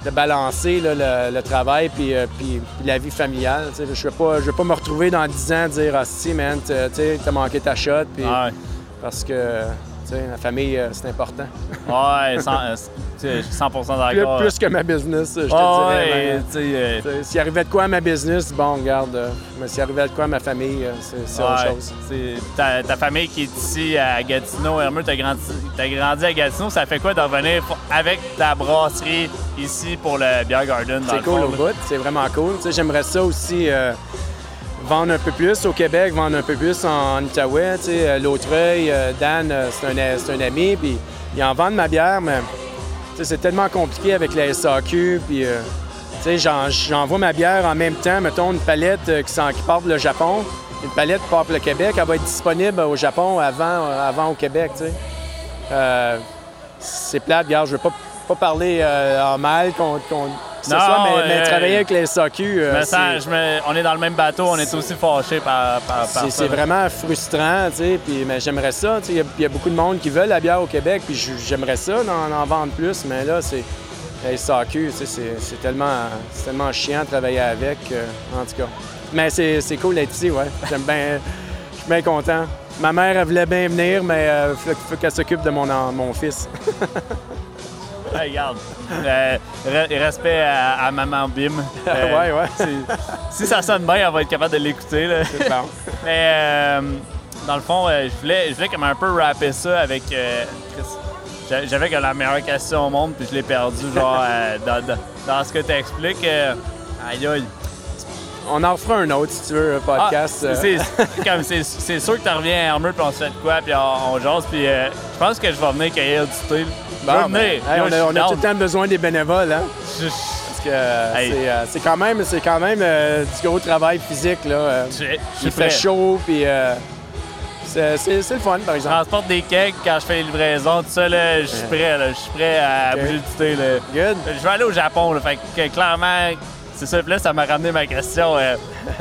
de balancer là, le, le travail puis, euh, puis- puis la vie familiale. Je ne veux, pas- me retrouver dans 10 ans et dire Ah, si, man, tu t'as manqué ta shot. Puis,
Ouais.
Parce que tu sais, la famille, euh, c'est important.
Ouais, cent- euh, tu sais, je suis 100%
Plus,
d'accord.
plus que ma business, je te dirais.
ouais, euh,
S'il arrivait de quoi à ma business, bon, regarde. euh, mais s'il arrivait de quoi à ma famille, euh, c'est autre chose.
Ta, ta famille qui est ici à Gatineau, Hermeux, t'as grandi, t'as grandi à Gatineau, ça fait quoi de revenir avec ta brasserie ici pour le Beer Garden
C'est cool au bout, c'est vraiment cool. Tu sais, J'aimerais ça aussi euh, vendre un peu plus au Québec, vendre un peu plus en, Outaouais. Tu sais, euh, L'Autreuil, euh, Dan, euh, c'est un, un ami, puis ils en vendent ma bière, mais c'est tellement compliqué avec la SAQ, puis j'envoie ma bière en même temps, mettons une palette qui, qui part pour le Japon, une palette qui part pour le Québec, elle va être disponible au Japon avant, avant au Québec, c'est plate, regarde, je veux pas, pas parler en mal ce
Non,
soit, mais, mais
euh,
travailler avec les SAQ, euh,
Je me
c'est-
sens- je me- on est dans le même bateau, on est aussi fâchés par, par, par
c'est
ça.
c'est vraiment frustrant, tu sais, puis mais j'aimerais ça, tu sais, il y a- il y, a beaucoup de monde qui veulent la bière au Québec, puis j'aimerais ça d'en en vendre plus, mais là, c'est la SAQ, tu sais, c'est tellement, tellement chiant de travailler avec, euh, en tout cas. Mais c'est cool d'être ici, ouais. J'aime bien, je suis bien content. Ma mère, elle voulait bien venir, mais il faut, faut qu'elle s'occupe de mon, mon fils.
Regarde. Euh, re- respect à, à Maman Bim. Euh,
ouais, ouais, c'est
Si ça sonne bien, elle va être capable de l'écouter. là.
c'est bon.
Mais euh, dans le fond, euh, je voulais, je voulais comme un peu rapper ça avec. euh, Chris. J'avais comme la meilleure question au monde, puis je l'ai perdu, genre, euh, dans, dans- dans ce que tu expliques. aïe aïe.
On en refera un autre, si tu veux, un podcast.
Ah,
euh.
c'est- c'est comme, c'est- c'est sûr que tu reviens à Hermeux, puis on se fait de quoi, puis on, on jase, puis euh, je pense que je vais venir cueillir du thé. Je
Bon, ben, hey, on,
je
a, on tout le temps besoin des bénévoles, hein?
Je- je-
Parce que euh,
Hey.
c'est, euh, c'est quand même, c'est quand même euh, du gros travail physique. Là. Euh,
je- je
il fait chaud, puis c'est, c'est- c'est le fun, par
Je
exemple.
transporte des kegs quand je fais les livraisons, tout ça, là, je suis prêt, là, je suis prêt à
Ok.
bouger du thé. Là.
Good.
Je vais aller au Japon, là, fait que clairement, c'est ça. Là, ça m'a ramené ma question. euh,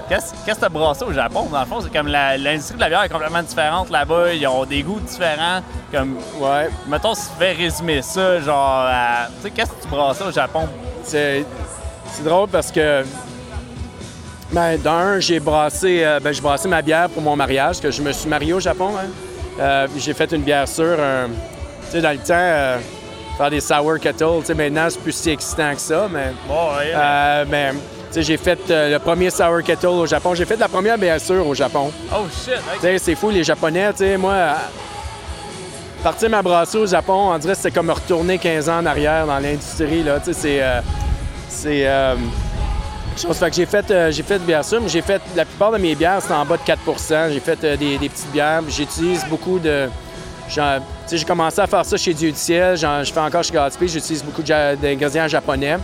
qu'est-ce que t'as brassé au Japon? Dans le fond, c'est comme l'industrie de la bière est complètement différente là-bas. Ils ont des goûts différents. Comme,
Ouais.
mettons, si tu fais résumer ça, genre, tu sais, qu'est-ce que tu brassais au Japon?
C'est, c'est drôle parce que, ben, d'un, j'ai brassé, euh, ben, j'ai brassé ma bière pour mon mariage, que je me suis marié au Japon. hein. Euh, j'ai fait une bière sûre. un- tu sais, dans le temps, euh, faire des sour kettle, tu sais, maintenant, c'est plus si excitant que ça, mais. Euh, ben, tu sais, j'ai fait euh, le premier sour kettle au Japon. J'ai fait la première bière sûre au Japon.
Oh shit! ok.
Tu sais, c'est fou, les Japonais, tu sais, moi, à- partir ma brasserie au Japon, on dirait que c'était comme retourner 15 ans en arrière dans l'industrie, là, tu sais, c'est... euh, c'est... euh, chose. Fait que j'ai fait, euh, j'ai fait de bière sûre, mais j'ai fait... La plupart de mes bières, c'est en bas de 4% J'ai fait euh, des, des petites bières, j'utilise beaucoup de... j'ai commencé à faire ça chez Dieu du ciel, je fais encore chez Gatsby, j'utilise beaucoup d'ingrédients japonais.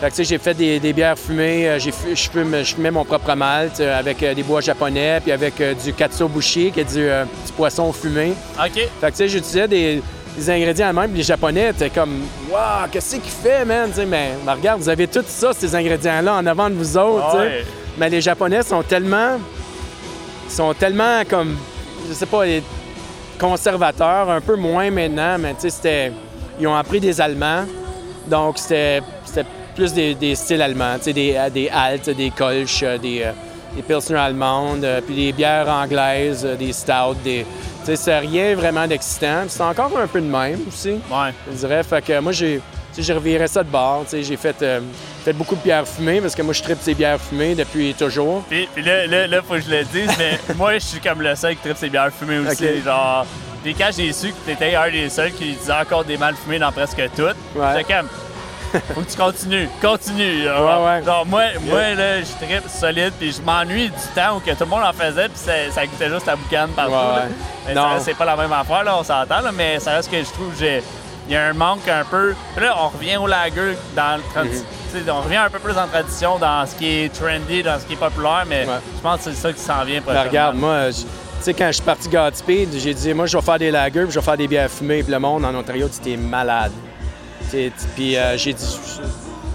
Fait que, tu sais, j'ai fait des, des bières fumées, euh, j'ai je fume- je fumais mon propre malt euh, avec euh, des bois japonais, puis avec du katsuobushi, qui est du, euh, du poisson fumé.
OK.
Fait que, j'utilisais des, des ingrédients même, puis les Japonais étaient comme « Wow, qu'est-ce qu'il fait, man? » mais, mais regarde, vous avez tout ça, ces ingrédients-là, en avant de vous autres.
Ouais.
Mais les Japonais sont tellement... sont tellement comme... Je sais pas, les conservateurs, un peu moins maintenant, mais tu sais, c'était... Ils ont appris des Allemands, donc c'était plus des, des styles allemands, tu sais, des, euh, des Alt, des Kolsch, euh, des, euh, des Pilsner allemandes, puis des bières anglaises, des Stouts, des... Tu sais, c'est rien vraiment d'excitant. C'est encore un peu de même aussi,
Ouais.
je dirais. Fait que moi, j'ai... j'ai reviré ça de bord. tu sais, J'ai fait, euh, fait beaucoup de bières fumées parce que moi, je tripe ces bières fumées depuis toujours.
Puis, puis là, là, là, faut que je le dise, mais moi, je suis comme le seul qui tripe ses bières fumées aussi. Genre, puis quand j'ai su que t'étais un des seuls qui disait encore des mal fumées dans presque toutes,
Ouais.
comme, faut que tu continues, continue. Genre,
Ouais, ouais.
genre, moi, moi là, je tripe solide, puis je m'ennuie du temps où que tout le monde en faisait, puis ça, ça goûtait juste la boucane partout.
Ouais, Non.
c'est pas la même affaire, là, on s'entend, mais ça reste que je trouve que j'ai. Il y a un manque un peu. Puis là, on revient au lager dans le tradi-
Mhm.
On revient un peu plus en tradition dans ce qui est trendy, dans ce qui est populaire, mais
Ouais.
je pense que c'est ça qui s'en vient
Ben,
prochainement.
regarde, moi, je- tu sais, quand je suis parti Godspeed, j'ai dit, moi, je vais faire des lagers, puis je vais faire des bières fumées. Puis le monde en Ontario, tu t'es malade. Puis euh, j'ai dit,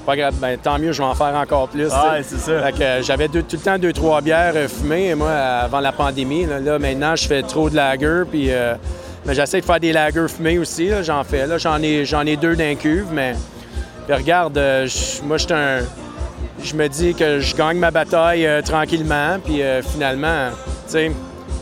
pas grave, ben, tant mieux, je vais en faire encore plus.
c'est ça.
Fait que euh, j'avais deux- tout le temps deux, trois bières euh, fumées, moi, avant la pandémie. Là, Là, maintenant, je fais trop de lager, puis euh, mais j'essaie de faire des lagers fumés aussi. là, J'en fais. Là, j'en ai, j'en ai deux d'un cuve, mais puis regarde, euh, moi, je suis un. Je me dis que je gagne ma bataille euh, tranquillement, puis euh, finalement, tu sais,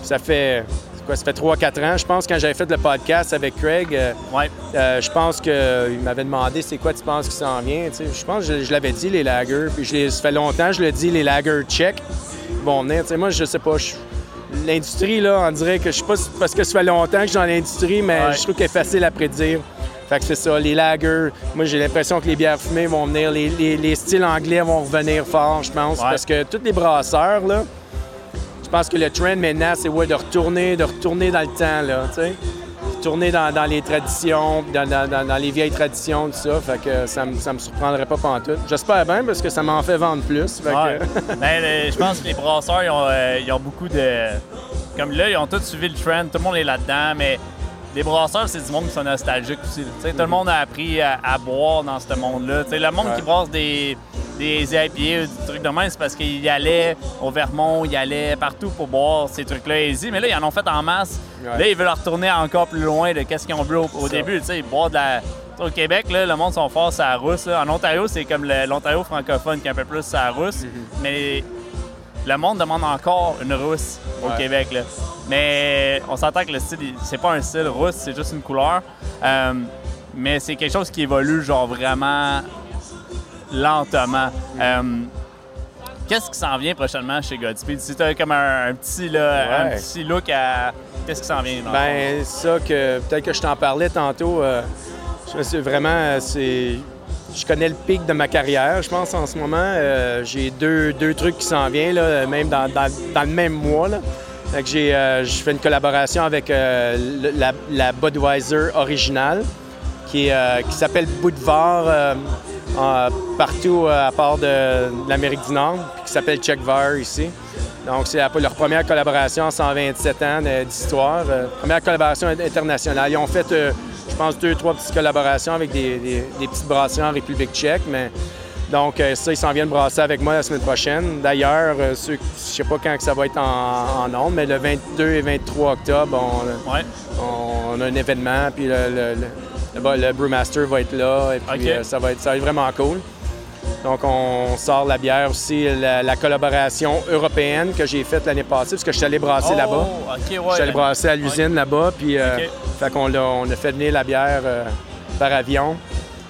ça fait. Quoi, ça fait 3-4 ans, je pense, quand j'avais fait le podcast avec Craig,
Ouais.
je pense qu'il m'avait demandé c'est quoi tu penses qui s'en vient. Je pense que je, je l'avais dit, les lagers. Puis je ça fait longtemps que je le dis, les lagers check vont venir. Tu sais, moi, je sais pas. je- L'industrie, là, on dirait que je sais pas parce que ça fait longtemps que je suis dans l'industrie, mais
Ouais.
je trouve qu'elle est facile à prédire. Fait que c'est ça, les lagers. Moi, j'ai l'impression que les bières fumées vont venir. Les, les- les styles anglais vont revenir fort, je pense.
Ouais.
Parce que tous les brasseurs, là, pense que le trend maintenant, c'est ouais, de retourner, de retourner dans le temps, là, tu sais. Retourner dans, dans les traditions, dans, dans- dans les vieilles traditions, tout ça. Fait que ça me, ça me surprendrait pas pantoute. J'espère bien parce que ça m'en fait vendre plus. Fait que-
Ouais. Ben, le- je pense que les brasseurs, ils ont, euh, ils ont beaucoup de. Comme là, ils ont tous suivi le trend, tout le monde est là-dedans, mais les brasseurs, c'est du monde qui sont nostalgiques aussi. Tout le monde a appris à, à boire dans ce monde-là. Le monde
Ouais.
qui brasse des, des IPA ou des trucs de même, c'est parce qu'ils allaient au Vermont, ils allaient partout pour boire ces trucs-là easy, mais là, ils en ont fait en masse.
Ouais.
Là, ils veulent retourner encore plus loin de qu'est-ce qu'ils ont bu au, début. Tu sais, boire de la. Au Québec, là, le monde sont forts à la rousse. là. En Ontario, c'est comme l'Ontario francophone qui est un peu plus à la rousse.
Mm-hmm.
Mais le monde demande encore une rousse au
Ouais.
Québec. Là. Mais on s'entend que le style, c'est pas un style rousse, c'est juste une couleur. Euh, mais c'est quelque chose qui évolue genre vraiment lentement. Euh, Qu'est-ce qui s'en vient prochainement chez Godspeed? Si tu comme un, un petit, là, un petit look à. Qu'est-ce qui s'en vient?
Ben, ça que peut-être que je t'en parlais tantôt. euh, vraiment, euh, c'est, je connais le pic de ma carrière, je pense en ce moment. Euh, j'ai deux, deux trucs qui s'en viennent, là, même dans, dans- dans le même mois. Là. Fait que j'ai, euh, je fais une collaboration avec euh, le- la, la Budweiser originale, qui, s'appelle euh, en- partout euh, à part de, de l'Amérique du Nord, qui s'appelle Czechvar ici. Donc, c'est leur première collaboration en 127 ans d'histoire. euh, première collaboration in- internationale. Ils ont fait, euh, je pense, deux, trois petites collaborations avec des, des- des petites brasseries en République tchèque, mais donc euh, ça, ils s'en viennent brasser avec moi la semaine prochaine. D'ailleurs, je sais pas quand que ça va être en, en ondes, mais le 22 et 23 octobre, on,
Ouais.
on a un événement, puis le, le- le- le- le brewmaster va être là, et puis euh, ça, va être, ça va être vraiment cool. Donc, on sort la bière aussi, la, la collaboration européenne que j'ai faite l'année passée, parce que je suis allé brasser
Oh,
là-bas.
Ouais.
Je suis allé brasser à l'usine là-bas, puis euh, fait qu'on l'a- on a fait venir la bière euh, par avion.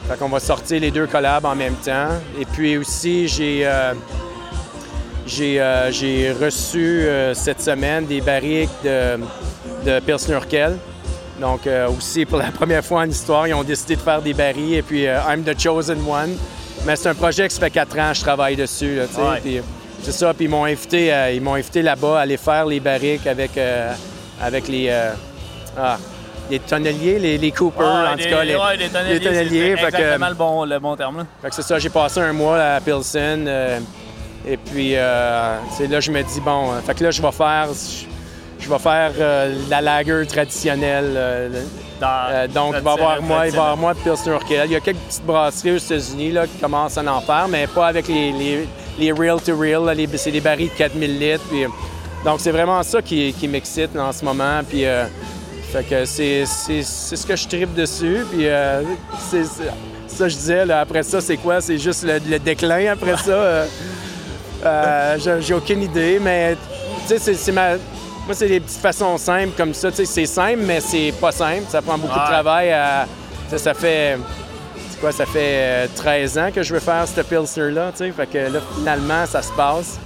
Fait qu'on va sortir les deux collabs en même temps. Et puis aussi, j'ai euh, j'ai j'ai reçu cette semaine des barriques de, de Pilsner. Donc euh, aussi, pour la première fois en histoire, ils ont décidé de faire des barils et puis euh, I'm the chosen one. Mais c'est un projet qui ça fait quatre ans que je travaille dessus. là, tu sais.
Ouais.
Puis, c'est ça, puis ils m'ont invité, euh, ils m'ont invité là-bas à aller faire les barriques avec, avec les, ah, les tonneliers, les, les Cooper,
Ouais,
en
des-
tout cas. Les,
ouais, des tonneliers,
les tonneliers,
c'est
fait que-
exactement le, bon, le bon terme. Là.
fait que c'est ça, j'ai passé un mois à Pilsen. et puis, là, je me dis, bon, fait que là, je vais faire, je, je vais faire euh, la lager traditionnelle. euh,
Dans-
euh, donc, il va y avoir moi, il va avoir moi, Pilsner Urquell. Il y a quelques petites brasseries aux États-Unis là, qui commencent à en faire, mais pas avec les, les, les real to real. là, les- c'est des barils de 4000 litres. puis, donc, c'est vraiment ça qui, qui m'excite là, en ce moment. Puis, fait que c'est, c'est, c'est ce que je tripe dessus. Puis, c'est, c'est- ça, je disais, là, après ça, c'est quoi? C'est juste le, le déclin après ça. euh, j'ai, j'ai aucune idée, mais tu sais, c'est, c'est ma. Moi, c'est des petites façons simples comme ça. Tu sais, c'est simple, mais c'est pas simple. Ça prend beaucoup
Ouais.
de travail. À, ça, ça fait. C'est quoi? Ça fait euh, 13 ans que je veux faire ce Pilsner-là. Tu sais, fait que là, finalement, ça se passe.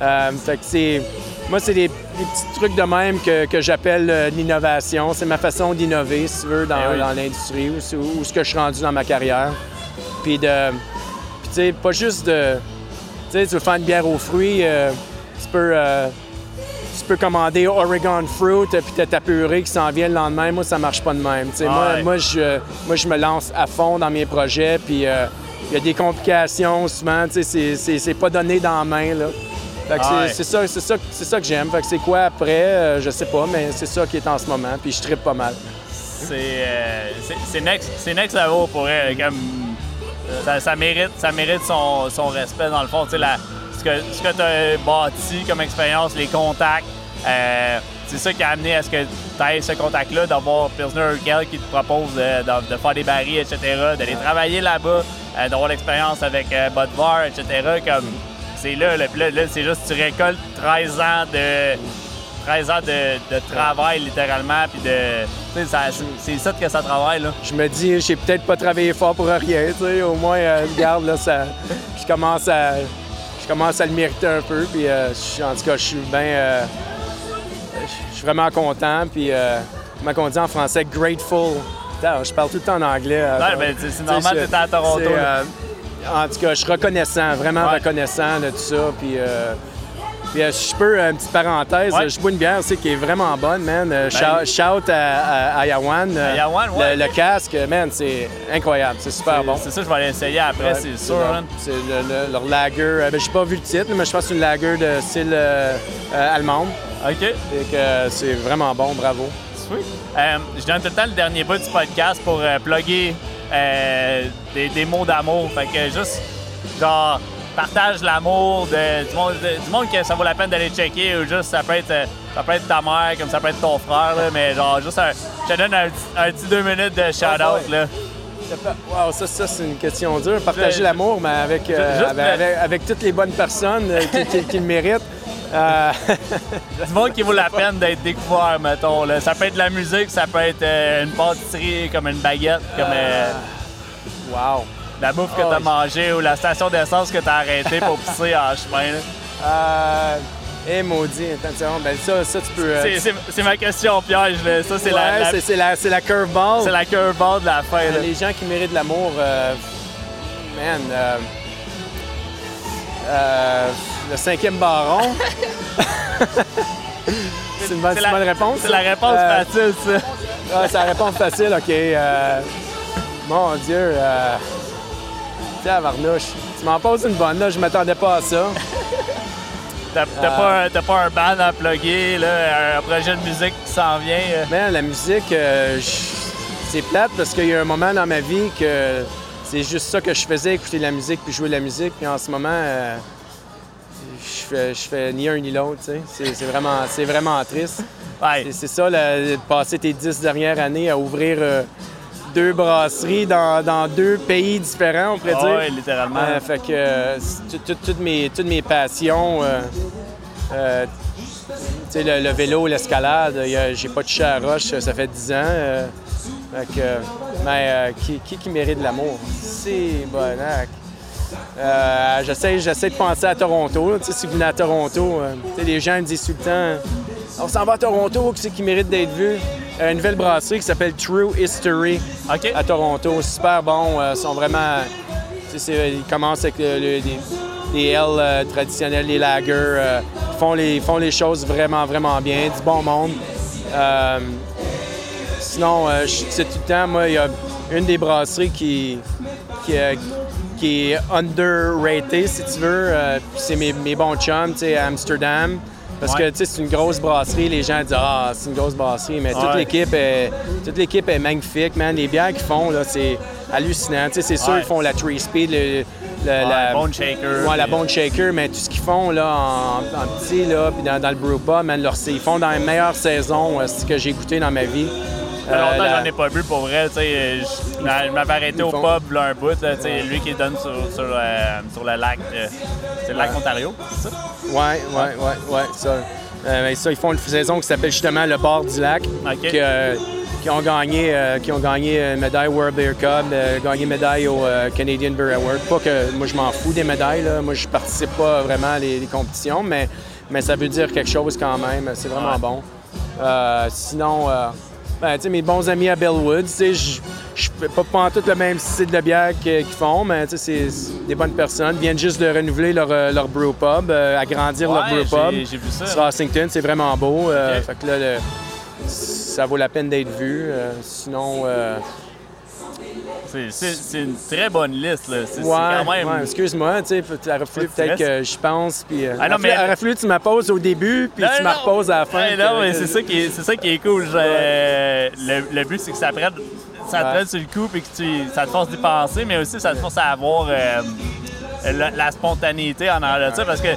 Euh, fait que c'est. Moi, c'est des, des petits trucs de même que, que j'appelle euh, l'innovation. C'est ma façon d'innover, si tu veux, dans,
Eh oui.
dans l'industrie ou, ou ce que je suis rendu dans ma carrière. Puis de. Puis, tu sais, pas juste de. Tu sais, tu veux faire une bière aux fruits, euh, tu peux. Tu peux commander Oregon Fruit, euh, puis t'as ta purée qui s'en vient le lendemain. Moi, ça marche pas de même. Moi,
Ouais.
moi, je, moi, je me lance à fond dans mes projets, puis euh, il y a des complications souvent. C'est- pas donné dans la main, là. C'est-
Ouais.
ça, ça, que j'aime. Fait que c'est quoi après, euh, je sais pas, mais c'est ça qui est en ce moment, puis je trippe pas mal.
C'est euh, next, next level pour elle. Comme, ça, ça mérite, ça mérite son, son respect dans le fond. La- ce que, ce que tu as bâti comme expérience, les contacts, euh, c'est ça qui a amené à ce que tu aies ce contact-là, d'avoir Pilsner Urquell qui te propose de, de- de faire des barils, etc., d'aller travailler là-bas, euh, d'avoir l'expérience avec euh, Budvar, etc. Comme, c'est là, là, puis là, là, c'est juste tu récoltes 13 ans de 13 ans de, de travail littéralement puis de c'est- ça que ça travaille là.
Je me dis, j'ai peut-être pas travaillé fort pour rien, tu sais. Au moins, euh, regarde, là, ça, je commence à, je commence à le mériter un peu. Puis, euh, je suis- en tout cas, je suis bien, euh, je suis vraiment content. Puis, euh, comment on dit en français, grateful. Putain, je parle tout le temps en anglais. euh,
Ouais, ben, c'est- normal, t'étais à Toronto,
en tout cas, je suis reconnaissant, vraiment
Ouais.
reconnaissant de tout ça. Puis, Puis euh, si je peux, une petite parenthèse,
Ouais.
je bois une bière aussi qui est vraiment bonne, man. Euh, shout, shout à, à, à Yawan. euh,
ouais.
le, le casque, man, c'est incroyable. C'est super bon.
C'est ça, je vais aller essayer après,
Ouais,
c'est sûr. man.
C'est le- le- leur lager. euh, ben, j'ai pas vu le titre, mais je pense que c'est une lager de style euh, euh, allemande.
OK.
Euh, c'est vraiment bon, bravo.
Sweet. Euh, je donne tout le temps le dernier bout du podcast pour euh, plugger euh, des, des mots d'amour. Fait que juste, genre, partage l'amour de, du, monde, de- du monde que ça vaut la peine d'aller checker ou juste, ça peut être, euh, ça peut être ta mère comme ça peut être ton frère, là, mais genre, juste, un, je te donne un, petit- un petit deux minutes de shout-out, là.
Wow, ça, ça c'est une question dure. Partager l'amour, mais avec, euh, avec, avec- avec toutes les bonnes personnes euh, qui, qui- qui le méritent. Euh,
Du monde qui vaut la peine d'être découvert, mettons. Là. Ça peut être de la musique, ça peut être euh, une pâtisserie comme une baguette, comme
wow.
La bouffe que
Oh,
t'as
je-
mangée ou la station d'essence que t'as arrêté pour pisser en chemin. là.
Euh, eh, maudit, seconde. Ben, ça, ça, tu peux. euh,
C'est- C'est c'est ma question piège. Là. Ça, c'est
ouais,
la, la-
c'est- c'est la, c'est la curveball.
c'est la curveball de la fin. là.
Les gens qui méritent de l'amour, euh, man. euh, euh, le cinquième baron. c'est une bonne,
la-
bonne réponse.
C'est la réponse
Euh,
facile, ça.
Ah, c'est la réponse facile, OK. euh, mon Dieu. Tiens, Varnouche. Tu m'en poses une bonne, là. Je m'attendais pas à ça.
T'as
euh,
pas, un- t'as pas un band à plugger, là, un projet de musique qui s'en vient. euh?
Man, la musique, euh, c'est plate parce qu'il y a un moment dans ma vie que c'est juste ça que je faisais, écouter de la musique puis jouer de la musique. Puis en ce moment, euh, je, fais, je fais ni un ni l'autre. C'est, vraiment, c'est vraiment triste.
Ouais.
C'est, ça, de passer tes dix dernières années à ouvrir euh, deux brasseries dans, dans deux pays différents, on pourrait
Ah
dire.
ouais, littéralement.
Euh, fait que euh, toutes, mes, toutes mes passions, euh, euh, le, le vélo, l'escalade, j'ai pas touché à la roche, ça fait 10 ans. euh, fait que, mais euh, qui, qui, qui mérite de l'amour? C'est bonac. Euh, j'essaie, j'essaie de penser à Toronto. là. Si vous venez à Toronto, euh, les gens me disent tout le temps On s'en va à Toronto, qui c'est qui mérite d'être vu? Euh, une nouvelle brasserie qui s'appelle True History à Toronto. Super bon. euh, sont vraiment. c'est- Ils commencent avec le- le- des, des L euh, traditionnels, des lagers. ils font les, ils font les choses vraiment, vraiment bien. Du bon monde. Euh, sinon, sais tout le temps, moi, il y a une des brasseries qui, qui, qui est underrated, si tu veux. c'est mes, mes bons chums, tu sais, à Amsterdam. Parce
Ouais.
que, tu sais, c'est une grosse brasserie. Les gens disent « Ah, c'est une grosse brasserie. » Mais toute l'équipe est, toute l'équipe est magnifique, man. Les bières qu'ils font, là, c'est hallucinant. Tu sais, c'est sûr, ils font la Tree Speed, le, le- la...
Bone shaker.
Ouais, la Bone Shaker, mais tout ce qu'ils font là, en, en petit, là, puis dans, dans le brew pub, man, leur- ils font dans les meilleures saisons euh, ce que j'ai goûté dans ma vie.
Longtemps
Euh,
que
la-
j'en ai pas bu pour vrai. tu sais, Je je m'avais arrêté au pub là, un bout. Là, tu sais, lui qui donne sur, sur, euh, sur le lac. euh, c'est le lac Ontario, c'est ça?
Ouais, ouais, ouais, ouais, ça. Euh, ben, ça, ils font une saison qui s'appelle justement le bord du lac,
OK.
qui, qui ont gagné, qui ont gagné une médaille World Beer Cup, gagné médaille au Canadian Beer Award. Pas que moi je m'en fous des médailles, là. moi je participe pas vraiment à les, les compétitions, mais, mais ça veut dire quelque chose quand même. C'est vraiment
Ouais.
bon. Sinon, ben, mes bons amis à Bellwood, tu sais, je fais pas pas tout le même style de bière qu'ils font, mais c'est des bonnes personnes. Ils viennent juste de renouveler leur, euh, leur brew pub, euh, agrandir leur brew pub.
j'ai- vu ça.
Sur Racington, c'est vraiment beau. euh. Fait que là, le- ça vaut la peine d'être vu. euh, sinon,
C'est- une très bonne liste. là. C'est
ouais,
quand même.
ouais, excuse-moi, tu sais,
de
peut-être que je pense, puis euh,
Ah non, mais-
que tu m'apposes au début, puis
Non,
tu me reposes à la fin.
Ouais, non, mais c'est ça qui est, c'est ça qui est cool. Euh, le, le but, c'est que ça te prenne, ça te prenne sur le coup et que tu, ça te force d'y penser, mais aussi ça te force à avoir euh, la, la spontanéité en arrière de ça. Parce que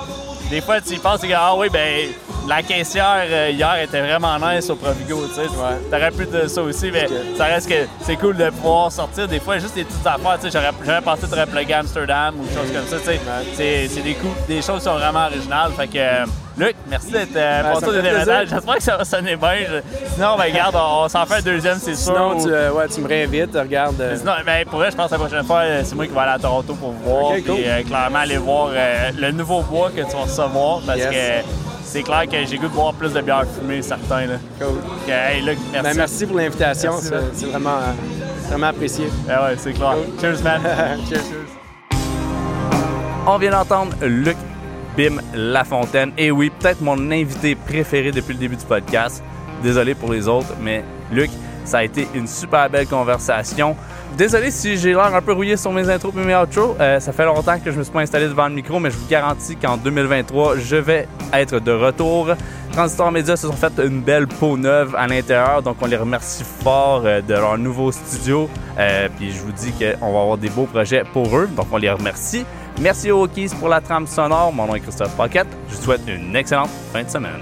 des fois, tu y penses et que, ah oui, ben la caissière euh, hier était vraiment nice au Provigo. Tu sais. T'aurais pu de ça aussi, mais ça reste que c'est cool de pouvoir sortir des fois juste des petites affaires. Tu sais, j'aurais, pensé de reploguer Amsterdam ou des choses comme ça. Tu sais, c'est, des coups, des choses qui sont vraiment originales. Fait que, euh, Luc, merci d'être euh, passé au. J'espère que ça va sonner bien. Je- Sinon, ben, regarde, on, on s'en fait un deuxième, c'est sûr.
Sinon,
Ou-
tu, euh, ouais, tu me réinvites, regarde. euh,
Sinon, ben, pour vrai, je pense que la prochaine fois, c'est moi qui vais aller à Toronto pour voir.
Ok, cool.
Puis clairement, aller voir le nouveau bois que tu vas recevoir. Parce
Yes.
que c'est clair que j'ai goût de boire plus de bière fumée, certains. Là.
cool.
Hey, Luc, merci.
Ben, merci pour l'invitation,
Merci,
c'est vraiment, euh, vraiment apprécié.
Ah ouais, c'est clair.
Cool.
Cheers, man.
Cheers.
On vient d'entendre Luc
Bim Lafontaine. Et oui, peut-être mon invité préféré depuis le début du podcast. Désolé pour les autres, mais Luc, ça a été une super belle conversation. Désolé si j'ai l'air un peu rouillé sur mes intros et mes outros. Euh, ça fait longtemps que je me suis pas installé devant le micro, mais je vous garantis qu'en 2023, je vais être de retour. Transistor Media se sont fait une belle peau neuve à l'intérieur, donc on les remercie fort euh, de leur nouveau studio. Euh, puis je vous dis qu'on va avoir des beaux projets pour eux, donc on les remercie. Merci aux Hokies pour la trame sonore. Mon nom est Christophe Paquette. Je vous souhaite une excellente fin de semaine.